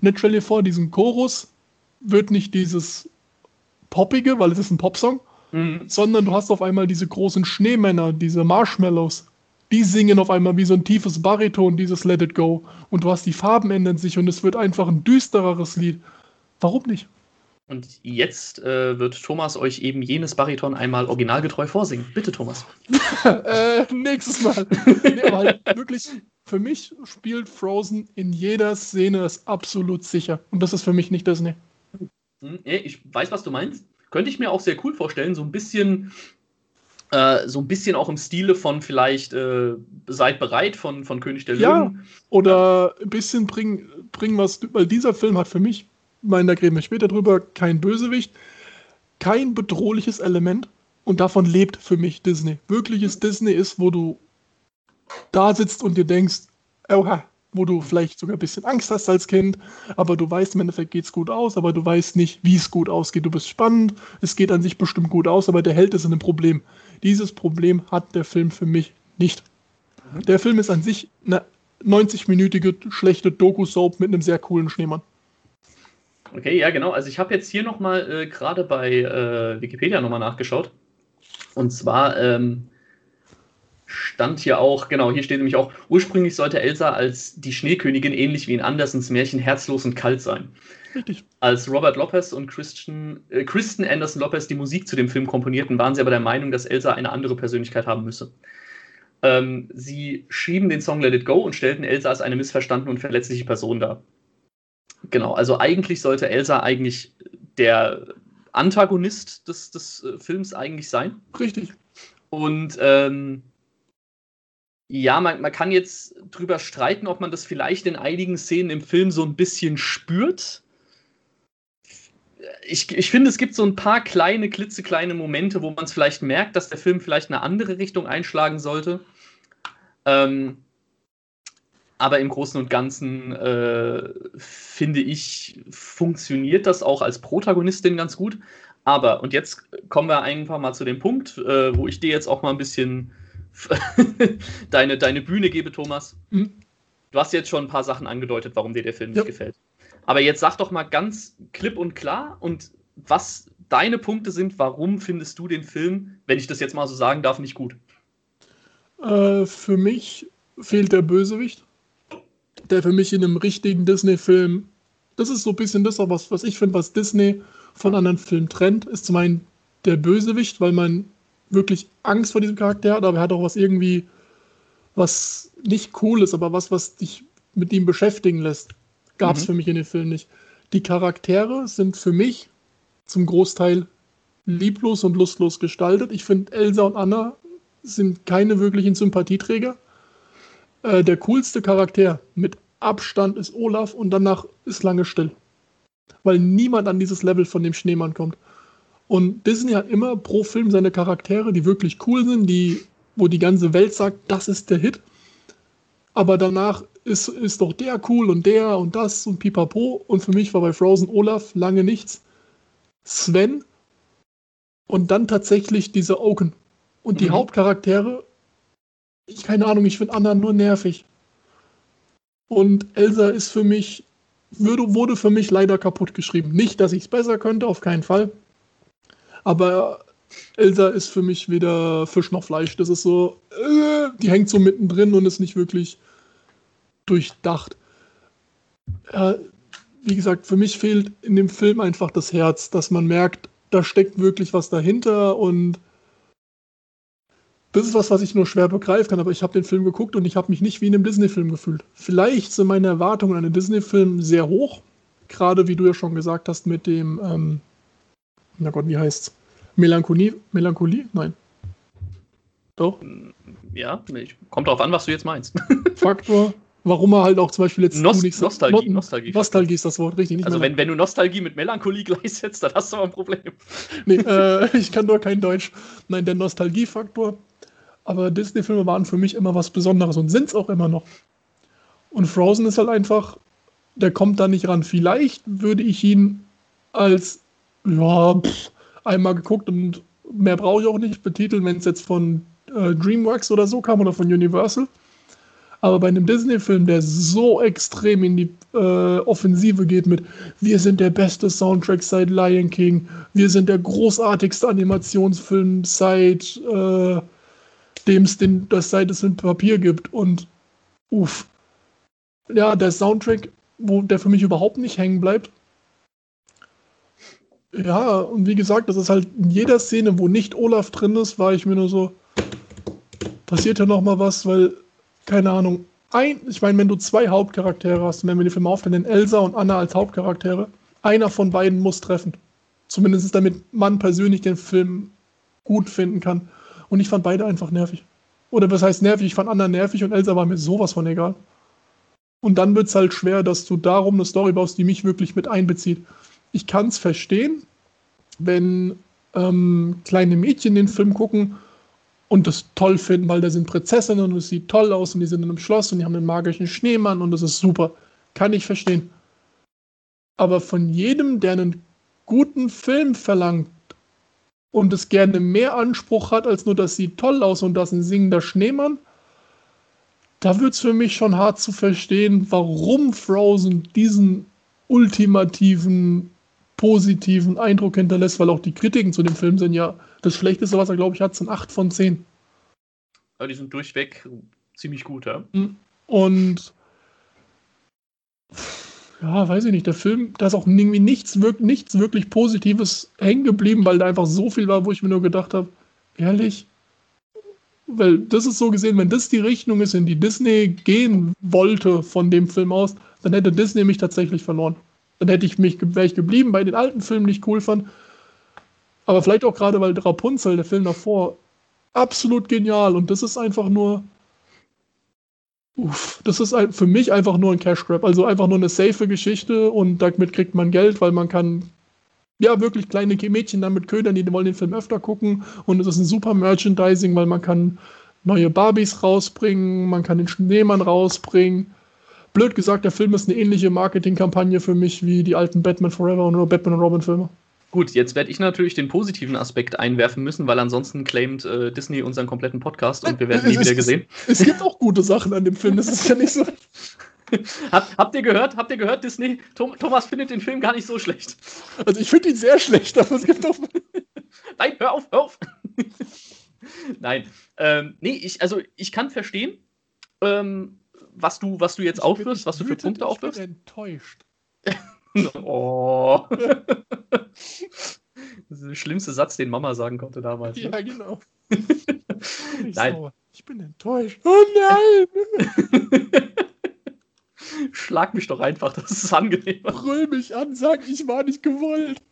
Und jetzt stell dir vor, diesen Chorus wird nicht dieses Poppige, weil es ist ein Popsong, mhm. sondern du hast auf einmal diese großen Schneemänner, diese Marshmallows, die singen auf einmal wie so ein tiefes Bariton, dieses Let It Go. Und du hast die Farben ändern sich und es wird einfach ein düstereres Lied. Warum nicht? Und jetzt äh, wird Thomas euch eben jenes Bariton einmal originalgetreu vorsingen. Bitte, Thomas. <laughs> äh, nächstes Mal. nee, aber halt wirklich, für mich spielt Frozen in jeder Szene es absolut sicher. Und das ist für mich nicht Disney. Hm, ich weiß, was du meinst. Könnte ich mir auch sehr cool vorstellen. So ein bisschen äh, so ein bisschen auch im Stile von vielleicht äh, Seid bereit von, von König der Löwen. Ja, oder ein bisschen bringen bring was, weil dieser Film hat für mich, meine, da reden wir später drüber, kein Bösewicht, kein bedrohliches Element und davon lebt für mich Disney. Wirkliches Disney ist, wo du da sitzt und dir denkst, oha, wo du vielleicht sogar ein bisschen Angst hast als Kind, aber du weißt, im Endeffekt geht es gut aus, aber du weißt nicht, wie es gut ausgeht. Du bist spannend, es geht an sich bestimmt gut aus, aber der Held ist in einem Problem. Dieses Problem hat der Film für mich nicht. Der Film ist an sich eine 90-minütige schlechte Doku-Soap mit einem sehr coolen Schneemann. Okay, ja, genau. Also ich habe jetzt hier nochmal äh, gerade bei äh, Wikipedia nochmal nachgeschaut. Und zwar ähm, stand hier auch, genau, hier steht nämlich auch, ursprünglich sollte Elsa als die Schneekönigin ähnlich wie in Andersens Märchen herzlos und kalt sein. Richtig. Als Robert Lopez und Christian, äh, Kristen Anderson Lopez die Musik zu dem Film komponierten, waren sie aber der Meinung, dass Elsa eine andere Persönlichkeit haben müsse. Ähm, sie schrieben den Song Let It Go und stellten Elsa als eine missverstandene und verletzliche Person dar. Genau, also eigentlich sollte Elsa eigentlich der Antagonist des, des äh, Films eigentlich sein. Richtig. Und ähm, ja, man, man kann jetzt drüber streiten, ob man das vielleicht in einigen Szenen im Film so ein bisschen spürt. Ich, ich finde, es gibt so ein paar kleine, klitzekleine Momente, wo man es vielleicht merkt, dass der Film vielleicht eine andere Richtung einschlagen sollte. Ähm, aber im Großen und Ganzen äh, finde ich, funktioniert das auch als Protagonistin ganz gut. Aber, und jetzt kommen wir einfach mal zu dem Punkt, äh, wo ich dir jetzt auch mal ein bisschen <laughs> deine, deine Bühne gebe, Thomas. Mhm. du hast jetzt schon ein paar Sachen angedeutet, warum dir der Film Ja. nicht gefällt. Aber jetzt sag doch mal ganz klipp und klar und was deine Punkte sind, warum findest du den Film, wenn ich das jetzt mal so sagen darf, nicht gut? Äh, für mich fehlt der Bösewicht, der für mich in einem richtigen Disney-Film, das ist so ein bisschen das, was, was ich finde, was Disney von anderen Filmen trennt, ist zum einen der Bösewicht, weil man wirklich Angst vor diesem Charakter hat, aber er hat auch was irgendwie, was nicht cool ist, aber was, was dich mit ihm beschäftigen lässt. Gab es Mhm. für mich in den Film nicht. Die Charaktere sind für mich zum Großteil lieblos und lustlos gestaltet. Ich finde, Elsa und Anna sind keine wirklichen Sympathieträger. Äh, der coolste Charakter mit Abstand ist Olaf und danach ist lange still. Weil niemand an dieses Level von dem Schneemann kommt. Und Disney hat immer pro Film seine Charaktere, die wirklich cool sind, die, wo die ganze Welt sagt, das ist der Hit. Aber danach ist, ist doch der cool und der und das und pipapo. Und für mich war bei Frozen Olaf lange nichts. Sven und dann tatsächlich diese Oaken. Und die Mhm. Hauptcharaktere, ich keine Ahnung, ich finde Anna nur nervig. Und Elsa ist für mich, würde, wurde für mich leider kaputt geschrieben. Nicht, dass ich es besser könnte, auf keinen Fall. Aber Elsa ist für mich weder Fisch noch Fleisch. Das ist so, äh, die hängt so mittendrin und ist nicht wirklich durchdacht. Äh, wie gesagt, für mich fehlt in dem Film einfach das Herz, dass man merkt, da steckt wirklich was dahinter und das ist was, was ich nur schwer begreifen kann, aber ich habe den Film geguckt und ich habe mich nicht wie in einem Disney-Film gefühlt. Vielleicht sind meine Erwartungen an einen Disney-Film sehr hoch, gerade wie du ja schon gesagt hast mit dem, ähm, na Gott, wie heißt's? Melancholie? Melancholie? Nein. Doch, Ja, ich, kommt darauf an, was du jetzt meinst. <laughs> Faktor. Warum er halt auch zum Beispiel jetzt Nost- Nostalgie, Not- Nostalgie. Nostalgie ist das Wort, richtig. Nicht Also wenn, wenn du Nostalgie mit Melancholie <laughs> gleichsetzt, dann hast du aber ein Problem. Nee, <laughs> äh, ich kann doch kein Deutsch. Nein, der Nostalgiefaktor. Aber Disney-Filme waren für mich immer was Besonderes und sind es auch immer noch. Und Frozen ist halt einfach, der kommt da nicht ran. Vielleicht würde ich ihn als, ja, pff, einmal geguckt und mehr brauche ich auch nicht betiteln, wenn es jetzt von äh, DreamWorks oder so kam oder von Universal. Aber bei einem Disney-Film, der so extrem in die äh, Offensive geht mit Wir sind der beste Soundtrack seit Lion King, wir sind der großartigste Animationsfilm seit äh, dem es den, das seit es ein Papier gibt und uff. Ja, der Soundtrack, wo der für mich überhaupt nicht hängen bleibt. Ja, und wie gesagt, das ist halt in jeder Szene, wo nicht Olaf drin ist, war ich mir nur so, passiert ja noch mal was, weil keine Ahnung, ein, ich meine, wenn du zwei Hauptcharaktere hast, wenn wir den Film aufteilen, Elsa und Anna als Hauptcharaktere, einer von beiden muss treffen. Zumindest damit man persönlich den Film gut finden kann. Und ich fand beide einfach nervig. Oder was heißt nervig? Ich fand Anna nervig und Elsa war mir sowas von egal. Und dann wird es halt schwer, dass du darum eine Story baust, die mich wirklich mit einbezieht. Ich kann es verstehen, wenn ähm, kleine Mädchen den Film gucken und das toll finden, weil da sind Prinzessinnen und es sieht toll aus und die sind in einem Schloss und die haben einen magischen Schneemann und das ist super. Kann ich verstehen. Aber von jedem, der einen guten Film verlangt und es gerne mehr Anspruch hat, als nur das sieht toll aus und das ein singender Schneemann, da wird es für mich schon hart zu verstehen, warum Frozen diesen ultimativen, positiven Eindruck hinterlässt, weil auch die Kritiken zu dem Film sind ja das Schlechteste, was er, glaube ich, hat, sind 8 von 10. Aber die sind durchweg ziemlich gut, ja. Und ja, weiß ich nicht, der Film, da ist auch irgendwie nichts, wirk nichts wirklich Positives hängen geblieben, weil da einfach so viel war, wo ich mir nur gedacht habe, ehrlich? Weil das ist so gesehen, wenn das die Richtung ist, in die Disney gehen wollte von dem Film aus, dann hätte Disney mich tatsächlich verloren. Dann hätte ich mich, wäre ich geblieben bei den alten Filmen, die ich cool fand. Aber vielleicht auch gerade, weil Rapunzel, der Film davor, absolut genial und das ist einfach nur, Uff, das ist für mich einfach nur ein Cash Grab, also einfach nur eine safe Geschichte und damit kriegt man Geld, weil man kann ja wirklich kleine Mädchen damit ködern, die wollen den Film öfter gucken und es ist ein super Merchandising, weil man kann neue Barbies rausbringen, man kann den Schneemann rausbringen. Blöd gesagt, der Film ist eine ähnliche Marketingkampagne für mich wie die alten Batman Forever und Batman und Robin Filme. Gut, jetzt werde ich natürlich den positiven Aspekt einwerfen müssen, weil ansonsten claimt äh, Disney unseren kompletten Podcast und wir werden nie Es- wieder es- gesehen. Es gibt auch gute Sachen an dem Film, das ist ja nicht so. <laughs> Hab, habt ihr gehört? Habt ihr gehört, Disney? Tom, Thomas findet den Film gar nicht so schlecht. Also ich finde ihn sehr schlecht, aber es gibt auch. Nein, hör auf, hör auf. <laughs> Nein. Ähm, nee, ich, also ich kann verstehen, ähm, was du, was du jetzt aufwirfst, was du für Punkte Ich aufwirfst. bin enttäuscht. <laughs> Oh. <laughs> Das ist der schlimmste Satz, den Mama sagen konnte damals. ne? Ja, genau. <laughs> Ich, Nein. sauer. ich bin enttäuscht. Oh nein! Schlag mich doch einfach, das ist angenehmer. Brüll mich an, sag, ich war nicht gewollt.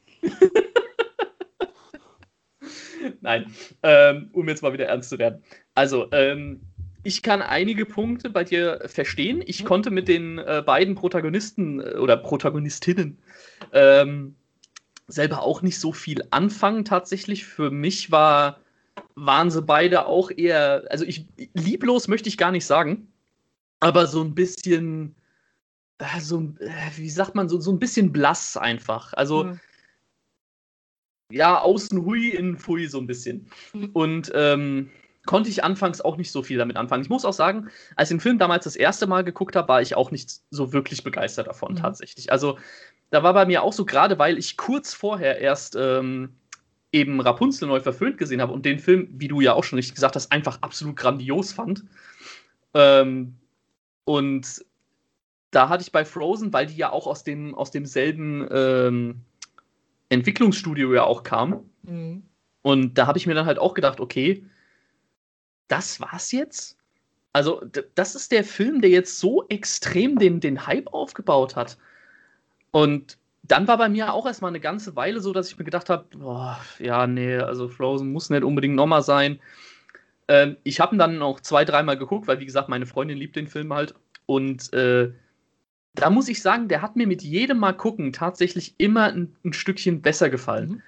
Nein, ähm, um jetzt mal wieder ernst zu werden. Also, ähm, ich kann einige Punkte bei dir verstehen. Ich konnte mit den äh, beiden Protagonisten äh, oder Protagonistinnen ähm, selber auch nicht so viel anfangen. Tatsächlich für mich war, waren sie beide auch eher, also ich lieblos möchte ich gar nicht sagen, aber so ein bisschen, äh, so, äh, wie sagt man, so, so ein bisschen blass einfach. Also Hm. ja, außen hui, innen pfui so ein bisschen. Mhm. Und ähm, konnte ich anfangs auch nicht so viel damit anfangen. Ich muss auch sagen, als ich den Film damals das erste Mal geguckt habe, war ich auch nicht so wirklich begeistert davon, Mhm. tatsächlich. Also, da war bei mir auch so, gerade weil ich kurz vorher erst ähm, eben Rapunzel neu verföhnt gesehen habe und den Film, wie du ja auch schon richtig gesagt hast, einfach absolut grandios fand. Ähm, und da hatte ich bei Frozen, weil die ja auch aus, dem, aus demselben ähm, Entwicklungsstudio ja auch kam, Mhm. und da habe ich mir dann halt auch gedacht, okay, das war's jetzt? Also, das ist der Film, der jetzt so extrem den, den Hype aufgebaut hat. Und dann war bei mir auch erstmal eine ganze Weile so, dass ich mir gedacht habe, ja, nee, also Frozen muss nicht unbedingt nochmal sein. Ähm, ich habe ihn dann auch zwei, dreimal geguckt, weil, wie gesagt, meine Freundin liebt den Film halt. Und äh, da muss ich sagen, der hat mir mit jedem Mal gucken tatsächlich immer ein, ein Stückchen besser gefallen. Mhm.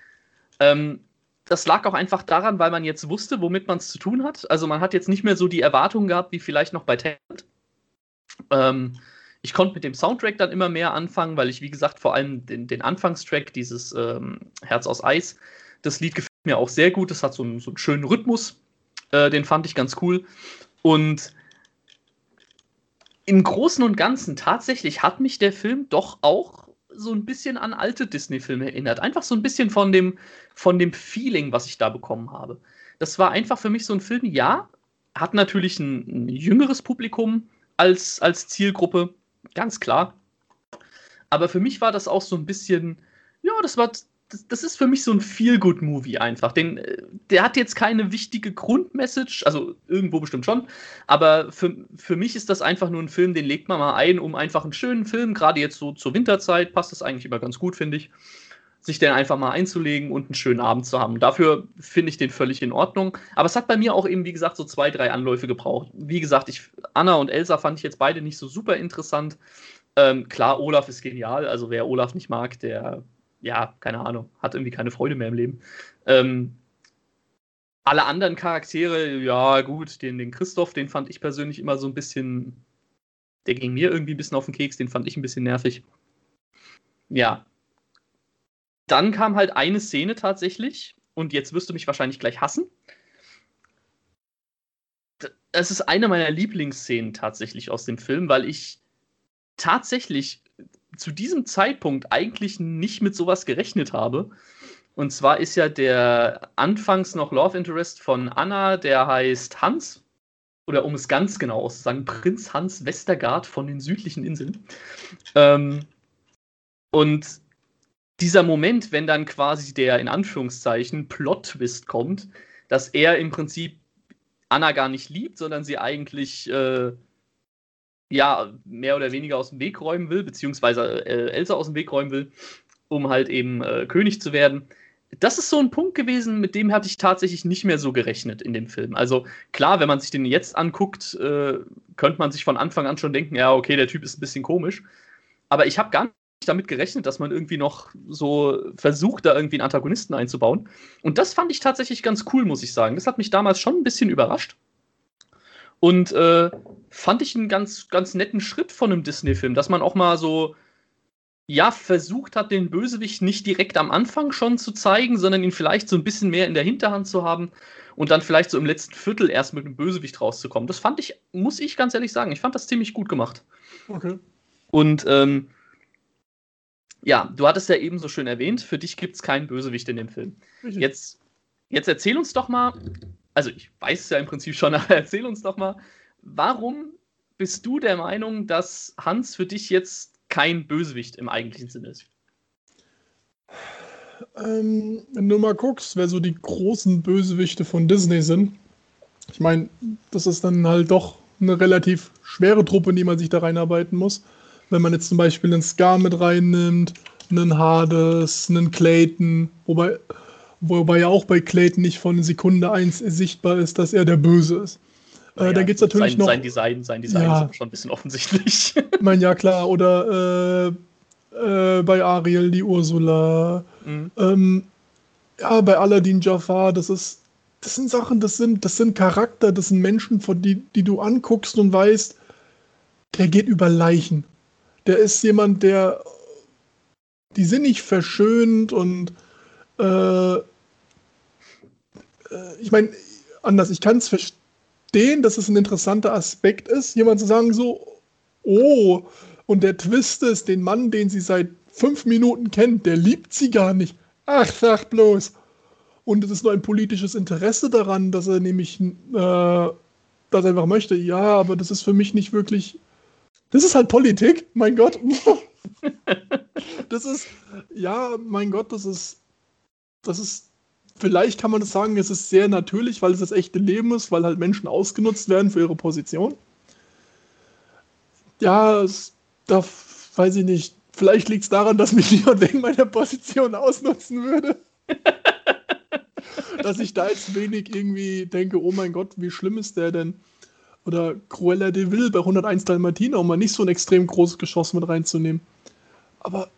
Ähm, das lag auch einfach daran, weil man jetzt wusste, womit man es zu tun hat. Also man hat jetzt nicht mehr so die Erwartungen gehabt, wie vielleicht noch bei Talent. Ähm, ich konnte mit dem Soundtrack dann immer mehr anfangen, weil ich, wie gesagt, vor allem den, den Anfangstrack, dieses ähm, Herz aus Eis, das Lied gefällt mir auch sehr gut. Das hat so einen, so einen schönen Rhythmus. Äh, den fand ich ganz cool. Und im Großen und Ganzen tatsächlich hat mich der Film doch auch so ein bisschen an alte Disney-Filme erinnert. Einfach so ein bisschen von dem, von dem Feeling, was ich da bekommen habe. Das war einfach für mich so ein Film, ja, hat natürlich ein, ein jüngeres Publikum als, als Zielgruppe, ganz klar. Aber für mich war das auch so ein bisschen, ja, das war, das, das ist für mich so ein Feel-Good-Movie einfach. Den, äh, der hat jetzt keine wichtige Grundmessage, also irgendwo bestimmt schon, aber für, für mich ist das einfach nur ein Film, den legt man mal ein, um einfach einen schönen Film, gerade jetzt so zur Winterzeit, passt das eigentlich immer ganz gut, finde ich, sich den einfach mal einzulegen und einen schönen Abend zu haben. Dafür finde ich den völlig in Ordnung. Aber es hat bei mir auch eben, wie gesagt, so zwei, drei Anläufe gebraucht. Wie gesagt, ich, Anna und Elsa fand ich jetzt beide nicht so super interessant. Ähm, klar, Olaf ist genial. Also wer Olaf nicht mag, der, ja, keine Ahnung, hat irgendwie keine Freude mehr im Leben. Ähm, alle anderen Charaktere, ja, gut, den, den Christoph, den fand ich persönlich immer so ein bisschen, der ging mir irgendwie ein bisschen auf den Keks, den fand ich ein bisschen nervig. Ja. Dann kam halt eine Szene tatsächlich, und jetzt wirst du mich wahrscheinlich gleich hassen. Es ist eine meiner Lieblingsszenen tatsächlich aus dem Film, weil ich tatsächlich zu diesem Zeitpunkt eigentlich nicht mit sowas gerechnet habe. Und zwar ist ja der anfangs noch Love Interest von Anna, der heißt Hans. Oder um es ganz genau auszusagen, Prinz Hans Westergaard von den südlichen Inseln. Ähm, und dieser Moment, wenn dann quasi der in Anführungszeichen Plot-Twist kommt, dass er im Prinzip Anna gar nicht liebt, sondern sie eigentlich äh, ja mehr oder weniger aus dem Weg räumen will, beziehungsweise äh, Elsa aus dem Weg räumen will, um halt eben äh, König zu werden. Das ist so ein Punkt gewesen, mit dem hatte ich tatsächlich nicht mehr so gerechnet in dem Film. Also klar, wenn man sich den jetzt anguckt, äh, könnte man sich von Anfang an schon denken, ja, okay, der Typ ist ein bisschen komisch. Aber ich habe gar nicht damit gerechnet, dass man irgendwie noch so versucht, da irgendwie einen Antagonisten einzubauen. Und das fand ich tatsächlich ganz cool, muss ich sagen. Das hat mich damals schon ein bisschen überrascht. Und äh, fand ich einen ganz, ganz netten Schritt von einem Disney-Film, dass man auch mal so, ja versucht hat, den Bösewicht nicht direkt am Anfang schon zu zeigen, sondern ihn vielleicht so ein bisschen mehr in der Hinterhand zu haben und dann vielleicht so im letzten Viertel erst mit dem Bösewicht rauszukommen. Das fand ich, muss ich ganz ehrlich sagen, ich fand das ziemlich gut gemacht. Okay. Und ähm, ja, du hattest ja eben so schön erwähnt, für dich gibt es keinen Bösewicht in dem Film. Jetzt, jetzt erzähl uns doch mal, also ich weiß es ja im Prinzip schon, <laughs> aber erzähl uns doch mal, warum bist du der Meinung, dass Hans für dich jetzt kein Bösewicht im eigentlichen Sinne ist? Ähm, wenn du mal guckst, wer so die großen Bösewichte von Disney sind, ich meine, das ist dann halt doch eine relativ schwere Truppe, in die man sich da reinarbeiten muss. Wenn man jetzt zum Beispiel einen Scar mit reinnimmt, einen Hades, einen Clayton, wobei, wobei ja auch bei Clayton nicht von Sekunde 1 sichtbar ist, dass er der Böse ist. Äh, Naja, da gibt es natürlich sein, noch. Sein Design, sein Design Ja. ist schon ein bisschen offensichtlich. Ich meine, ja klar, oder äh, äh, bei Ariel die Ursula. Mhm. Ähm, ja, bei Aladdin Jafar, das ist, das sind Sachen, das sind, das sind Charakter, das sind Menschen, von die, die du anguckst und weißt, der geht über Leichen. Der ist jemand, der, die sind nicht verschönt und äh, äh, ich meine, anders, ich kann es verstehen, dass es ein interessanter Aspekt ist, jemand zu sagen so, oh, und der Twist ist, den Mann, den sie seit fünf Minuten kennt, der liebt sie gar nicht. Ach, sag bloß. Und es ist nur ein politisches Interesse daran, dass er nämlich äh, das einfach möchte. Ja, aber das ist für mich nicht wirklich. Das ist halt Politik, mein Gott. <laughs> das ist, ja, mein Gott, das ist, das ist, vielleicht kann man das sagen, es ist sehr natürlich, weil es das echte Leben ist, weil halt Menschen ausgenutzt werden für ihre Position. Ja, es, da weiß ich nicht. Vielleicht liegt es daran, dass mich <laughs> niemand wegen meiner Position ausnutzen würde. <laughs> dass ich da jetzt wenig irgendwie denke, oh mein Gott, wie schlimm ist der denn? Oder Cruella de Vil bei 101 Dalmatiner, um mal nicht so ein extrem großes Geschoss mit reinzunehmen. Aber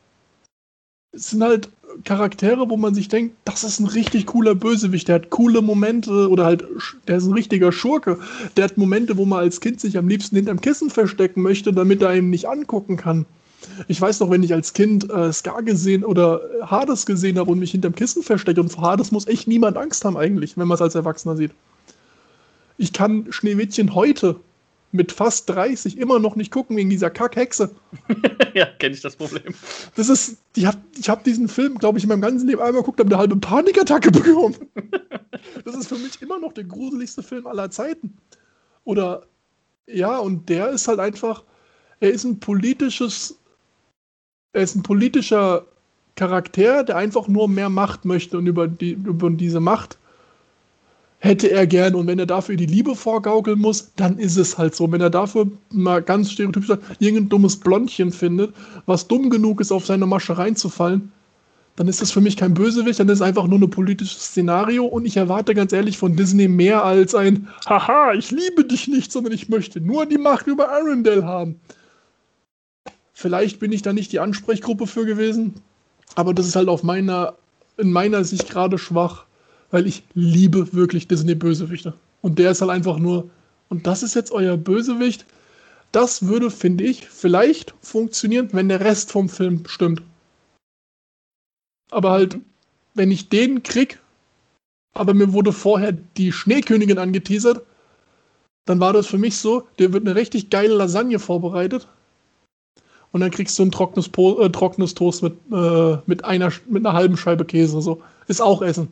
es sind halt Charaktere, wo man sich denkt, das ist ein richtig cooler Bösewicht, der hat coole Momente oder halt, der ist ein richtiger Schurke. Der hat Momente, wo man als Kind sich am liebsten hinterm Kissen verstecken möchte, damit er ihn nicht angucken kann. Ich weiß noch, wenn ich als Kind äh, Scar gesehen oder Hades gesehen habe und mich hinterm Kissen verstecke, und vor Hades muss echt niemand Angst haben eigentlich, wenn man es als Erwachsener sieht. Ich kann Schneewittchen heute mit fast 30 immer noch nicht gucken wegen dieser Kackhexe. <laughs> ja, kenne ich das Problem. Das ist, ich habe diesen Film, glaube ich, in meinem ganzen Leben einmal geguckt, habe eine halbe Panikattacke <laughs> bekommen. das ist für mich immer noch der gruseligste Film aller Zeiten. Oder, ja, und der ist halt einfach, er ist ein politisches, er ist ein politischer Charakter, der einfach nur mehr Macht möchte und über, die, über diese Macht hätte er gern. Und wenn er dafür die Liebe vorgaukeln muss, dann ist es halt so. Wenn er dafür mal ganz stereotypisch sagt, irgendein dummes Blondchen findet, was dumm genug ist, auf seine Masche reinzufallen, dann ist das für mich kein Bösewicht, dann ist es einfach nur ein politisches Szenario und ich erwarte ganz ehrlich von Disney mehr als ein Haha, ich liebe dich nicht, sondern ich möchte nur die Macht über Arendelle haben. Vielleicht bin ich da nicht die Ansprechgruppe für gewesen, aber das ist halt auf meiner, in meiner Sicht gerade schwach, weil ich liebe wirklich Disney-Bösewichte. Und der ist halt einfach nur, und das ist jetzt euer Bösewicht. Das würde, finde ich, vielleicht funktionieren, wenn der Rest vom Film stimmt. Aber halt, wenn ich den krieg, aber mir wurde vorher die Schneekönigin angeteasert, dann war das für mich so, der wird eine richtig geile Lasagne vorbereitet. Und dann kriegst du ein trockenes, po äh, trockenes Toast mit, äh, mit, einer, mit einer halben Scheibe Käse. So. Ist auch Essen.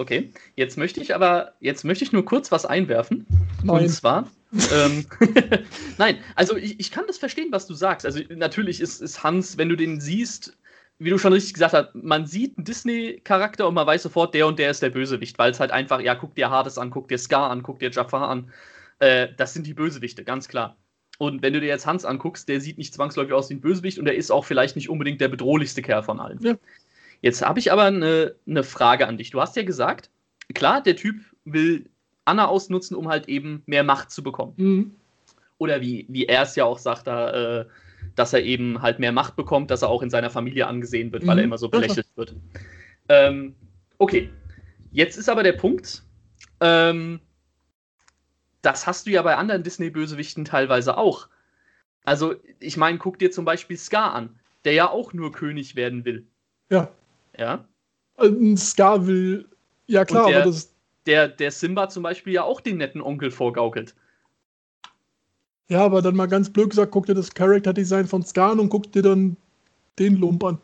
Okay, jetzt möchte ich aber, jetzt möchte ich nur kurz was einwerfen. Nein. Und zwar, ähm, <laughs> nein, also ich, ich kann das verstehen, was du sagst. Also natürlich ist, ist Hans, wenn du den siehst, wie du schon richtig gesagt hast, man sieht einen Disney-Charakter und man weiß sofort, der und der ist der Bösewicht, weil es halt einfach, ja, guck dir Hades an, guck dir Scar an, guck dir Jafar an. Äh, das sind die Bösewichte, ganz klar. Und wenn du dir jetzt Hans anguckst, der sieht nicht zwangsläufig aus wie ein Bösewicht und er ist auch vielleicht nicht unbedingt der bedrohlichste Kerl von allen. Ja. Jetzt habe ich aber eine ne Frage an dich. Du hast ja gesagt, klar, der Typ will Anna ausnutzen, um halt eben mehr Macht zu bekommen. Mhm. Oder wie, wie er es ja auch sagt, da, äh, dass er eben halt mehr Macht bekommt, dass er auch in seiner Familie angesehen wird, weil Mhm. er immer so belächelt wird. Ähm, okay, jetzt ist aber der Punkt, ähm, das hast du ja bei anderen Disney-Bösewichten teilweise auch. Also, ich meine, guck dir zum Beispiel Scar an, der ja auch nur König werden will. Ja. Ja. Ein Scar will. Ja, klar, der- aber das. Der, der Simba zum Beispiel ja auch den netten Onkel vorgaukelt. Ja, aber dann mal ganz blöd gesagt, guck dir das Charakter-Design von Scar an und guck dir dann den Lump an.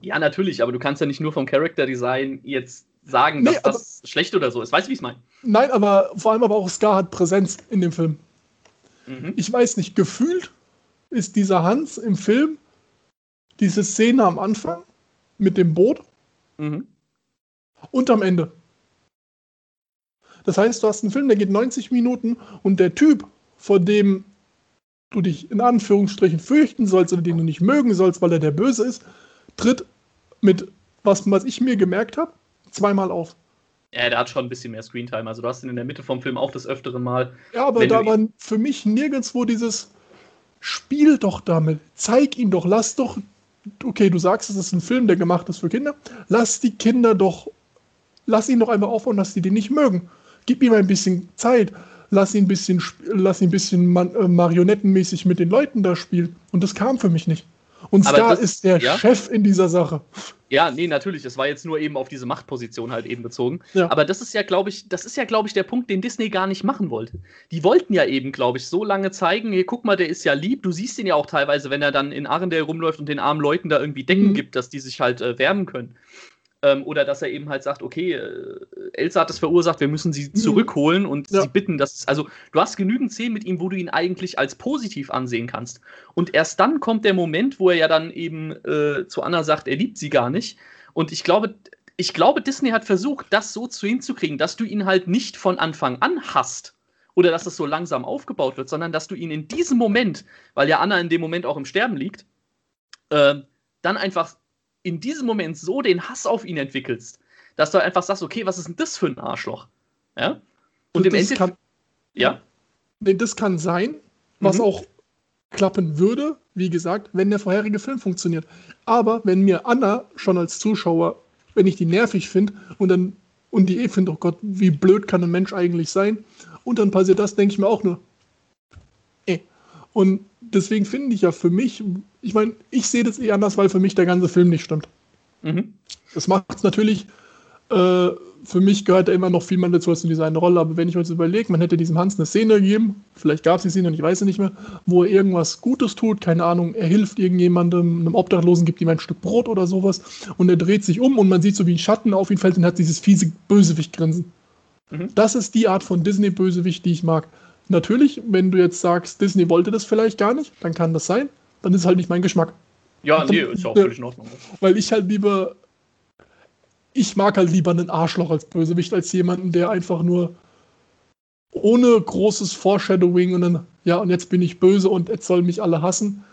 Ja, natürlich, aber du kannst ja nicht nur vom Character Design jetzt sagen, Nee, dass das schlecht oder so ist. Weißt du, wie ich es meine? Nein, aber vor allem aber auch Scar hat Präsenz in dem Film. Mhm. Ich weiß nicht, gefühlt ist dieser Hans im Film diese Szene am Anfang mit dem Boot Mhm. und am Ende. Das heißt, du hast einen Film, der geht 90 Minuten und der Typ, vor dem du dich in Anführungsstrichen fürchten sollst oder den du nicht mögen sollst, weil er der Böse ist, tritt mit was, was ich mir gemerkt habe, zweimal auf. Ja, der hat schon ein bisschen mehr Screentime. Also du hast ihn in der Mitte vom Film auch des Öfteren mal. Ja, aber da war für mich nirgendwo dieses Spiel doch damit. Zeig ihn doch, lass doch. Okay, du sagst, es ist ein Film, der gemacht ist für Kinder. Lass die Kinder doch. Lass ihn doch einfach aufbauen, dass sie den nicht mögen. Gib ihm ein bisschen Zeit. Lass ihn ein bisschen, lass ihn ein bisschen äh, marionettenmäßig mit den Leuten da spielen. Und das kam für mich nicht. Und Aber Scar das- ist der ja? Chef in dieser Sache. Ja, nee, natürlich. Es war jetzt nur eben auf diese Machtposition halt eben bezogen. Ja. Aber das ist ja, glaube ich, das ist ja, glaube ich, der Punkt, den Disney gar nicht machen wollte. Die wollten ja eben, glaube ich, so lange zeigen, hier, guck mal, der ist ja lieb. Du siehst ihn ja auch teilweise, wenn er dann in Arendelle rumläuft und den armen Leuten da irgendwie Decken Mhm. gibt, dass die sich halt äh, wärmen können. Ähm, oder dass er eben halt sagt, okay, äh, Elsa hat das verursacht, wir müssen sie zurückholen und Mhm. Ja. sie bitten, dass. Also, du hast genügend Szenen mit ihm, wo du ihn eigentlich als positiv ansehen kannst. Und erst dann kommt der Moment, wo er ja dann eben äh, zu Anna sagt, er liebt sie gar nicht. Und ich glaube, ich glaube, Disney hat versucht, das so zu hinzukriegen, dass du ihn halt nicht von Anfang an hasst. Oder dass es so langsam aufgebaut wird, sondern dass du ihn in diesem Moment, weil ja Anna in dem Moment auch im Sterben liegt, ähm, dann einfach in diesem Moment so den Hass auf ihn entwickelst, dass du einfach sagst, okay, was ist denn das für ein Arschloch? Ja? Und im das Endeffekt. kann, Ja? Nee, das kann sein, was Mhm. auch klappen würde, wie gesagt, wenn der vorherige Film funktioniert. Aber wenn mir Anna schon als Zuschauer, wenn ich die nervig finde und dann und die eh finde, oh Gott, wie blöd kann ein Mensch eigentlich sein? Und dann passiert das, denke ich mir auch nur. Eh. Und deswegen finde ich ja für mich, ich meine, ich sehe das eh anders, weil für mich der ganze Film nicht stimmt. Mhm. Das macht es natürlich, äh, für mich gehört da immer noch viel mehr dazu als in diese eine Rolle. Aber wenn ich mir jetzt überlege, man hätte diesem Hans eine Szene gegeben, vielleicht gab es die Szene und ich weiß es nicht mehr, wo er irgendwas Gutes tut, keine Ahnung, er hilft irgendjemandem, einem Obdachlosen, gibt ihm ein Stück Brot oder sowas und er dreht sich um und man sieht so, wie ein Schatten auf ihn fällt und hat dieses fiese Bösewicht-Grinsen. Mhm. Das ist die Art von Disney-Bösewicht, die ich mag. Natürlich, wenn du jetzt sagst, Disney wollte das vielleicht gar nicht, dann kann das sein. Dann ist es halt nicht mein Geschmack Ja, nee, ist ja auch völlig in Ordnung. weil ich halt lieber. Ich mag halt lieber einen Arschloch als Bösewicht, als jemanden, der einfach nur ohne großes Foreshadowing und dann, ja, und jetzt bin ich böse und jetzt sollen mich alle hassen.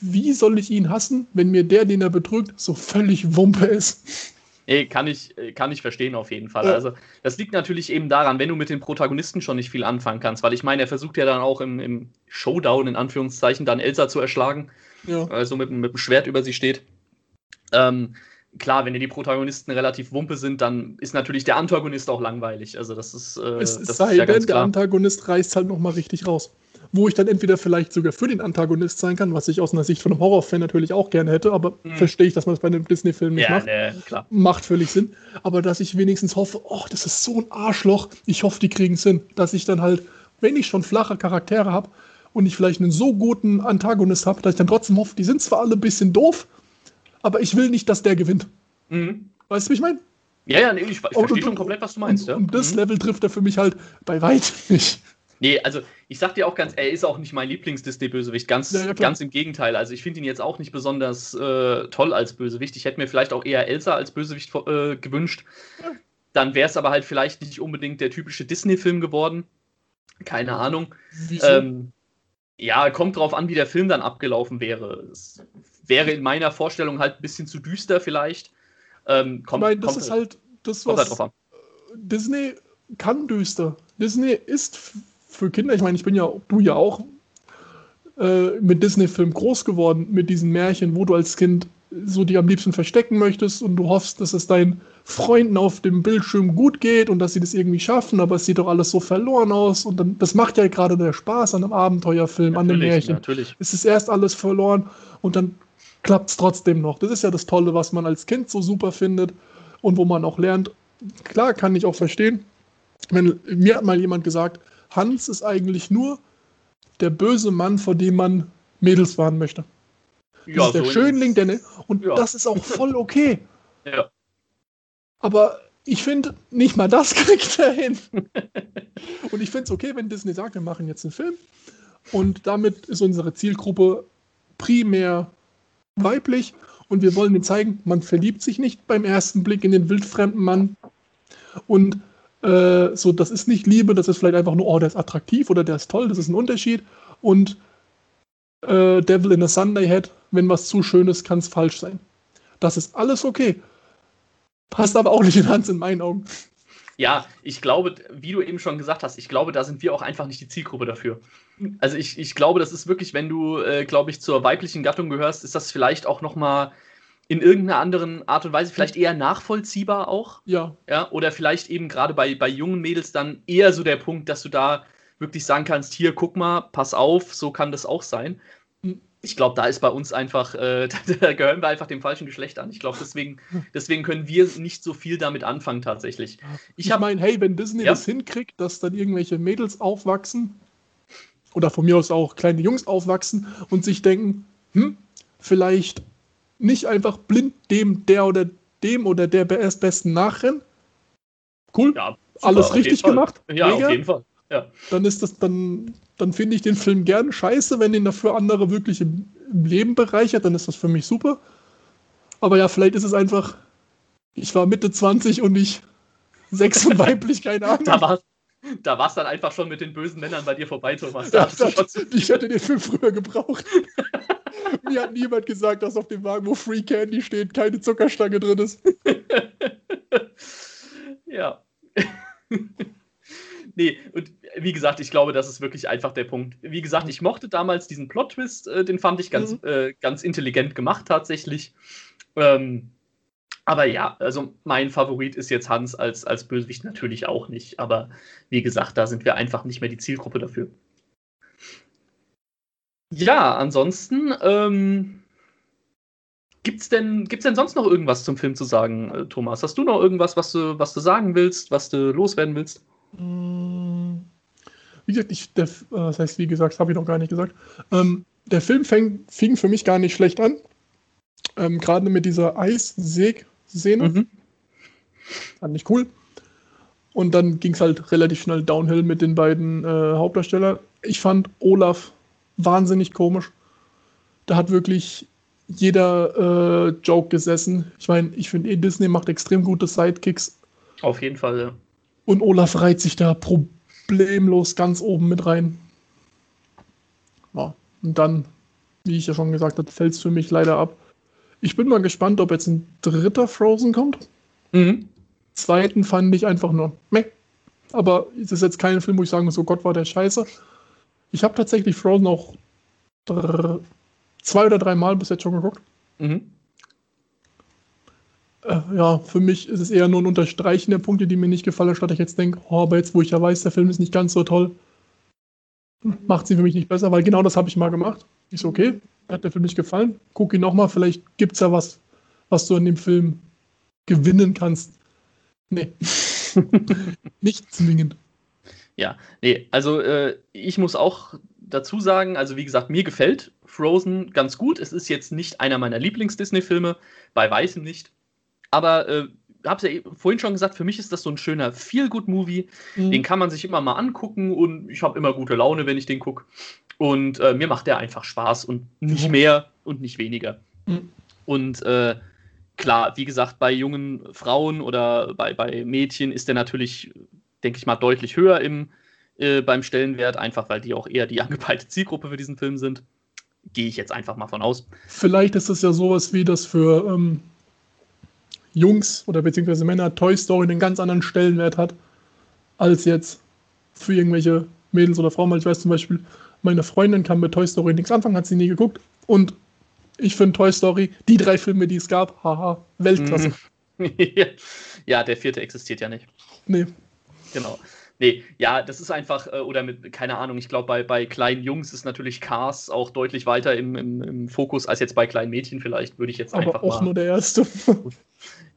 Wie soll ich ihn hassen, wenn mir der, den er betrügt, so völlig Wumpe ist? Nee, kann ich, äh, kann ich verstehen auf jeden Fall. Ja. Also, das liegt natürlich eben daran, wenn du mit den Protagonisten schon nicht viel anfangen kannst, weil ich meine, er versucht ja dann auch im, im Showdown, in Anführungszeichen, dann Elsa zu erschlagen, Ja. also mit, dem- mit dem Schwert über sie steht. Ähm, klar, wenn dir die Protagonisten relativ wumpe sind, dann ist natürlich der Antagonist auch langweilig. Also, das ist, äh, Es das sei ist ja denn, der. Antagonist reißt halt nochmal richtig raus. Wo ich dann entweder vielleicht sogar für den Antagonist sein kann, was ich aus einer Sicht von einem Horrorfan natürlich auch gerne hätte, aber Mhm. verstehe ich, dass man das bei einem Disney-Film nicht Ja, macht. nee, klar. macht völlig Sinn. Aber dass ich wenigstens hoffe, oh, das ist so ein Arschloch, ich hoffe, die kriegen es hin. Dass ich dann halt, wenn ich schon flache Charaktere habe und ich vielleicht einen so guten Antagonist habe, dass ich dann trotzdem hoffe, die sind zwar alle ein bisschen doof, aber ich will nicht, dass der gewinnt. Mhm. Weißt du, wie ich meine? Ja, ja, nee, ich, ich verstehe schon komplett, was du meinst. Und, ja. und das Mhm. Level trifft er für mich halt bei weitem nicht. Nee, also ich sag dir auch ganz, er ist auch nicht mein Lieblings-Disney-Bösewicht. Ganz, Ja, ja, ganz im Gegenteil. Also ich finde ihn jetzt auch nicht besonders äh, toll als Bösewicht. Ich hätte mir vielleicht auch eher Elsa als Bösewicht äh, gewünscht. Dann wäre es aber halt vielleicht nicht unbedingt der typische Disney-Film geworden. Keine Ahnung. Ähm, ja, kommt drauf an, wie der Film dann abgelaufen wäre. Es wäre in meiner Vorstellung halt ein bisschen zu düster vielleicht. Ähm, ich kommt, meine, das kommt, ist halt das, halt was an. Disney kann düster. Disney ist für Kinder, ich meine, ich bin ja, du ja auch, äh, mit Disney-Film groß geworden, mit diesen Märchen, wo du als Kind so die am liebsten verstecken möchtest und du hoffst, dass es deinen Freunden auf dem Bildschirm gut geht und dass sie das irgendwie schaffen, aber es sieht doch alles so verloren aus und dann, das macht ja gerade der Spaß an einem Abenteuerfilm, an einem Märchen. Natürlich. Es ist erst alles verloren und dann klappt es trotzdem noch. Das ist ja das Tolle, was man als Kind so super findet und wo man auch lernt. Klar, kann ich auch verstehen. Wenn, mir hat mal jemand gesagt, Hans ist eigentlich nur der böse Mann, vor dem man Mädels warnen möchte. Das ist der so Schönling, der ne und Ja. das ist auch voll okay. <laughs> Ja. Aber ich finde, nicht mal das <laughs> kriegt er hin. und ich finde es okay, wenn Disney sagt, wir machen jetzt einen Film. Und damit ist unsere Zielgruppe primär weiblich. Und wir wollen ihnen zeigen, man verliebt sich nicht beim ersten Blick in den wildfremden Mann. Und äh, so, das ist nicht Liebe, das ist vielleicht einfach nur, oh, der ist attraktiv oder der ist toll, das ist ein Unterschied. Und äh, Devil in a Sunday Head, wenn was zu schön ist, kann es falsch sein. Das ist alles okay. Passt aber auch nicht in Hans in meinen Augen. Ja, ich glaube, wie du eben schon gesagt hast, ich glaube, da sind wir auch einfach nicht die Zielgruppe dafür. Also ich, ich glaube, das ist wirklich, wenn du, äh, glaube ich, zur weiblichen Gattung gehörst, ist das vielleicht auch noch mal in irgendeiner anderen Art und Weise vielleicht eher nachvollziehbar auch. Ja, Ja, oder vielleicht eben gerade bei, bei jungen Mädels dann eher so der Punkt, dass du da wirklich sagen kannst, hier, guck mal, pass auf, so kann das auch sein. Mhm. Ich glaube, da ist bei uns einfach, äh, <laughs> da gehören wir einfach dem falschen Geschlecht an. Ich glaube, deswegen, <laughs> deswegen können wir nicht so viel damit anfangen tatsächlich. ich, Ich meine, hey, wenn Disney Ja. das hinkriegt, dass dann irgendwelche Mädels aufwachsen oder von mir aus auch kleine Jungs aufwachsen und sich denken, hm, vielleicht nicht einfach blind dem, der oder dem oder der besten nachrennen. Cool, ja, alles auf richtig gemacht. Ja, Mega. auf jeden Fall. Ja. dann ist das, dann, dann finde ich den Film gern scheiße, wenn ihn dafür andere wirklich im, im Leben bereichert, dann ist das für mich super. Aber ja, vielleicht ist es einfach, ich war Mitte 20 und ich <laughs> sechs und weiblich, keine <laughs> Ahnung. Da war da war's dann einfach schon mit den bösen Männern bei dir vorbei, Thomas. Da schon zu ich hätte den Film früher gebraucht. <laughs> Mir hat niemand gesagt, dass auf dem Wagen, wo Free Candy steht, keine Zuckerstange drin ist. <laughs> Ja. <laughs> nee, und wie gesagt, ich glaube, das ist wirklich einfach der Punkt. Wie gesagt, ich mochte damals diesen Plot-Twist, äh, den fand ich ganz, Mhm. äh, ganz intelligent gemacht tatsächlich. Ähm, aber ja, also mein Favorit ist jetzt Hans als, als Bösewicht natürlich auch nicht. Aber wie gesagt, da sind wir einfach nicht mehr die Zielgruppe dafür. Ja, ansonsten, ähm, gibt's denn, gibt's denn sonst noch irgendwas zum Film zu sagen, äh, Thomas? Hast du noch irgendwas, was du, was du sagen willst, was du loswerden willst? Mm. Wie gesagt, ich, der, äh, das heißt, wie gesagt, habe ich noch gar nicht gesagt. Ähm, der Film fäng, fing für mich gar nicht schlecht an. Ähm, Gerade mit dieser Eissäg-Szene. Mhm. Fand ich cool. Und dann ging es halt relativ schnell downhill mit den beiden äh, Hauptdarstellern. Ich fand Olaf wahnsinnig komisch. Da hat wirklich jeder äh, Joke gesessen. Ich meine, ich finde eh, Disney macht extrem gute Sidekicks. Auf jeden Fall. ja. Und Olaf reiht sich da problemlos ganz oben mit rein. Ja, und dann, wie ich ja schon gesagt habe, fällt es für mich leider ab. Ich bin mal gespannt, ob jetzt ein dritter Frozen kommt. Mhm. Zweiten fand ich einfach nur meh. Aber es ist jetzt kein Film, wo ich sagen muss, oh Gott, war der scheiße. Ich habe tatsächlich Frozen auch zwei oder drei Mal bis jetzt schon geguckt. Mhm. Äh, ja, für mich ist es eher nur ein Unterstreichen der Punkte, die mir nicht gefallen, statt ich jetzt denke, oh, aber jetzt, wo ich ja weiß, der Film ist nicht ganz so toll, macht sie für mich nicht besser, weil genau das habe ich mal gemacht. Ich so, okay, hat der Film nicht gefallen, guck ihn nochmal, vielleicht gibt es ja was, was du in dem Film gewinnen kannst. Nee. <laughs> nicht zwingend. Ja, nee, also äh, ich muss auch dazu sagen, also wie gesagt, mir gefällt Frozen ganz gut. Es ist jetzt nicht einer meiner Lieblings-Disney-Filme, bei weitem nicht. Aber äh, hab's ja eben vorhin schon gesagt, für mich ist das so ein schöner Feel-Good-Movie. Den kann man sich immer mal angucken und ich habe immer gute Laune, wenn ich den gucke. Und äh, mir macht der einfach Spaß und nicht Ja. mehr und nicht weniger. Mhm. Und äh, klar, wie gesagt, bei jungen Frauen oder bei, bei Mädchen ist der natürlich, denke ich mal, deutlich höher im, äh, beim Stellenwert, einfach weil die auch eher die <laughs> angepeilte Zielgruppe für diesen Film sind. Gehe ich jetzt einfach mal von aus. Vielleicht ist es ja sowas wie das für ähm, Jungs oder beziehungsweise Männer Toy Story einen ganz anderen Stellenwert hat, als jetzt für irgendwelche Mädels oder Frauen. Weil ich weiß zum Beispiel, meine Freundin kann mit Toy Story nichts anfangen, hat sie nie geguckt. Und Ich finde Toy Story, die drei Filme, die es gab, haha, Weltklasse. <laughs> ja, der vierte existiert ja nicht. Nee. Genau. Nee, ja, das ist einfach, äh, oder mit, keine Ahnung, ich glaube, bei, bei kleinen Jungs ist natürlich Cars auch deutlich weiter im, im, im Fokus als jetzt bei kleinen Mädchen vielleicht, würde ich jetzt Aber einfach auch mal. nur der erste. <laughs>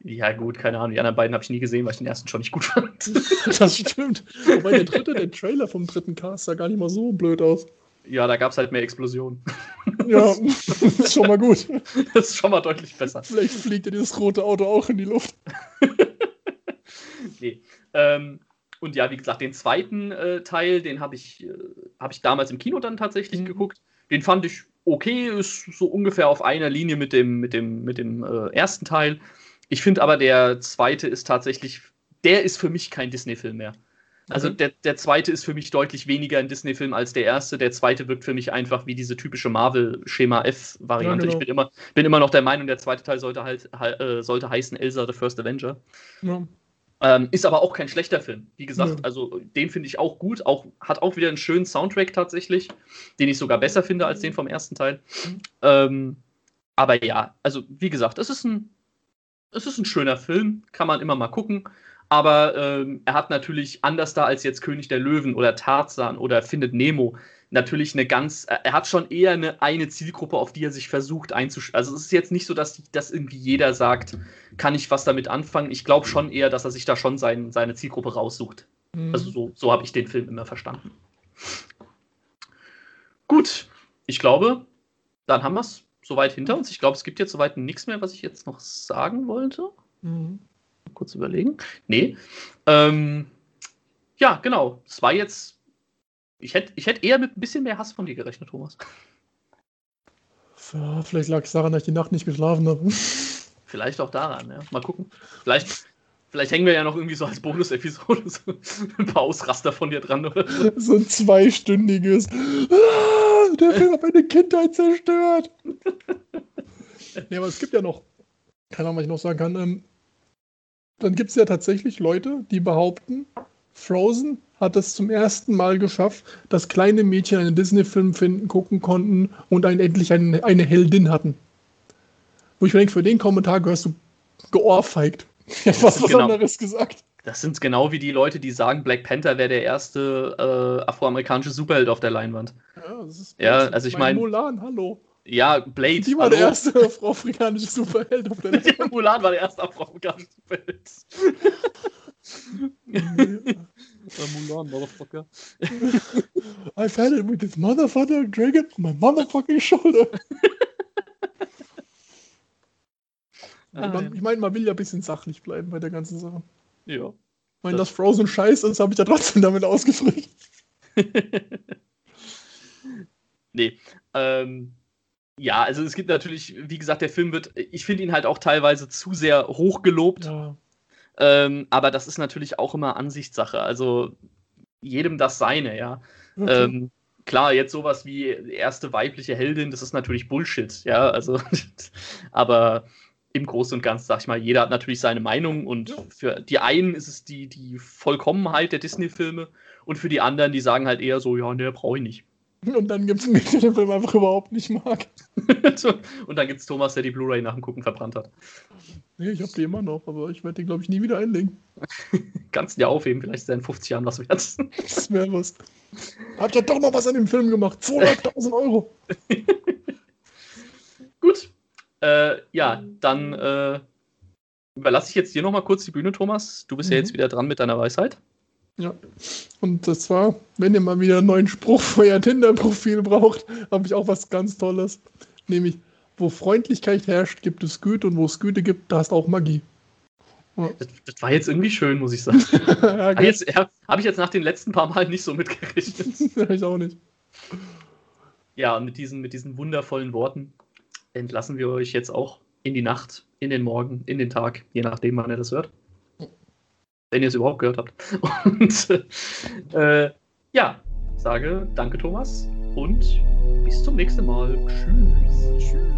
Ja, gut, keine Ahnung. Die anderen beiden habe ich nie gesehen, weil ich den ersten schon nicht gut <laughs> fand. <laughs> das stimmt. Wobei der dritte, der Trailer vom dritten Cast sah gar nicht mal so blöd aus. ja, da gab es halt mehr Explosionen. <laughs> Ja, ist schon mal gut. Das ist schon mal deutlich besser. Vielleicht fliegt ja dieses rote Auto auch in die Luft. Nee. Ähm, und ja, wie gesagt, den zweiten äh, Teil, den habe ich, äh, hab ich damals im Kino dann tatsächlich Mhm. geguckt. Den fand ich okay, ist so ungefähr auf einer Linie mit dem, mit dem, mit dem äh, ersten Teil. Ich finde aber, der zweite ist tatsächlich, der ist für mich kein Disney-Film mehr. Also Okay. der, der zweite ist für mich deutlich weniger ein Disney-Film als der erste. Der zweite wirkt für mich einfach wie diese typische Marvel-Schema F-Variante. Ja, genau. Ich bin immer, bin immer noch der Meinung, der zweite Teil sollte halt äh, sollte heißen Elsa the First Avenger. Ja. Ähm, ist aber auch kein schlechter Film. Wie gesagt, Nö. also den finde ich auch gut. Auch, hat auch wieder einen schönen Soundtrack tatsächlich, den ich sogar besser finde als den vom ersten Teil. Ähm, aber ja, also wie gesagt, es ist ein, es ist ein schöner Film, kann man immer mal gucken. Aber ähm, er hat natürlich anders da als jetzt König der Löwen oder Tarzan oder Findet Nemo natürlich eine ganz, er er hat schon eher eine, eine Zielgruppe, auf die er sich versucht einzuschalten. Also es ist jetzt nicht so, dass, dass irgendwie jeder sagt, kann ich was damit anfangen. Ich glaube schon eher, dass er sich da schon sein, seine Zielgruppe raussucht. Mhm. Also so, so habe ich den Film immer verstanden. Gut, ich glaube, dann haben wir es soweit hinter uns. Ich glaube, es gibt jetzt soweit nichts mehr, was ich jetzt noch sagen wollte. Mhm. Kurz überlegen. Nee. Ähm, ja, genau. Es war jetzt. Ich hätte ich hätt eher mit ein bisschen mehr Hass von dir gerechnet, Thomas. Ja, vielleicht lag es daran, dass ich die Nacht nicht geschlafen habe. <laughs> Vielleicht auch daran, ja. Mal gucken. Vielleicht, vielleicht hängen wir ja noch irgendwie so als Bonus-Episode <laughs> so ein paar Ausraster von dir dran oder so. So ein zweistündiges. Der Film hat meine Kindheit zerstört. <laughs> nee, aber es gibt ja noch. Keine Ahnung, was ich noch sagen kann. Ähm, dann gibt es ja tatsächlich Leute, die behaupten, Frozen hat es zum ersten Mal geschafft, dass kleine Mädchen einen Disney-Film finden, gucken konnten und einen, endlich eine, eine Heldin hatten. Wo ich mir denke, für den Kommentar gehörst du geohrfeigt. <laughs> Ich was Genau. anderes gesagt. Das sind genau wie die Leute, die sagen, Black Panther wäre der erste äh, afroamerikanische Superheld auf der Leinwand. Ja, das ist Ja, also ich mein- Mulan, hallo. Ja, Blade. Die war hallo. der erste <laughs> afroamerikanische Superheld auf der Welt. Ja, Mulan war der erste afroamerikanische Superheld. Mulan, Motherfucker. <laughs> I fell it with this motherfucker dragon on my motherfucking shoulder. <laughs> Ah, man, ich meine, man will ja ein bisschen sachlich bleiben bei der ganzen Sache. Ja. Ich meine, dass Frozen scheiße ist, habe ich ja trotzdem damit ausgedrückt. <laughs> nee. Ähm, ja, also es gibt natürlich, wie gesagt, der Film wird, ich finde ihn halt auch teilweise zu sehr hochgelobt. Ja. Ähm, aber das ist natürlich auch immer Ansichtssache. Also jedem das seine, ja. Okay. Ähm, klar, jetzt sowas wie erste weibliche Heldin, das ist natürlich Bullshit, ja. Also, <laughs> aber im Großen und Ganzen, sag ich mal, jeder hat natürlich seine Meinung und für die einen ist es die, die Vollkommenheit der Disney-Filme und für die anderen, die sagen halt eher so, ja, ne, brauche ich nicht. Und dann gibt es einen Mädchen, den Film einfach überhaupt nicht mag. <laughs> und dann gibt es Thomas, der die Blu-ray nach dem Gucken verbrannt hat. Nee, ich habe die immer noch, aber ich werde die, glaube ich, nie wieder einlegen. <laughs> Kannst du dir aufheben, vielleicht ist er in 50 Jahren was wert. Das wäre was. Habt ihr doch noch was an dem Film gemacht? <laughs> 200.000 Euro. Äh, ja, dann äh, überlasse ich jetzt dir nochmal kurz die Bühne, Thomas. Du bist ja Mhm. jetzt wieder dran mit deiner Weisheit. Ja. Und das war, wenn ihr mal wieder einen neuen Spruch für euer Tinder-Profil braucht, habe ich auch was ganz Tolles. Nämlich, wo Freundlichkeit herrscht, gibt es Güte und wo es Güte gibt, da ist auch Magie. Das, das war jetzt irgendwie schön, muss ich sagen. <laughs> ja, Habe ja, hab ich jetzt nach den letzten paar Mal nicht so mitgerechnet. <laughs> ich auch nicht. Ja, und mit diesen, mit diesen wundervollen Worten entlassen wir euch jetzt auch in die Nacht, in den Morgen, in den Tag, je nachdem, wann ihr das hört. Wenn ihr es überhaupt gehört habt. <laughs> Und äh, ja, sage danke, Thomas, und bis zum nächsten Mal. Tschüss. Tschüss.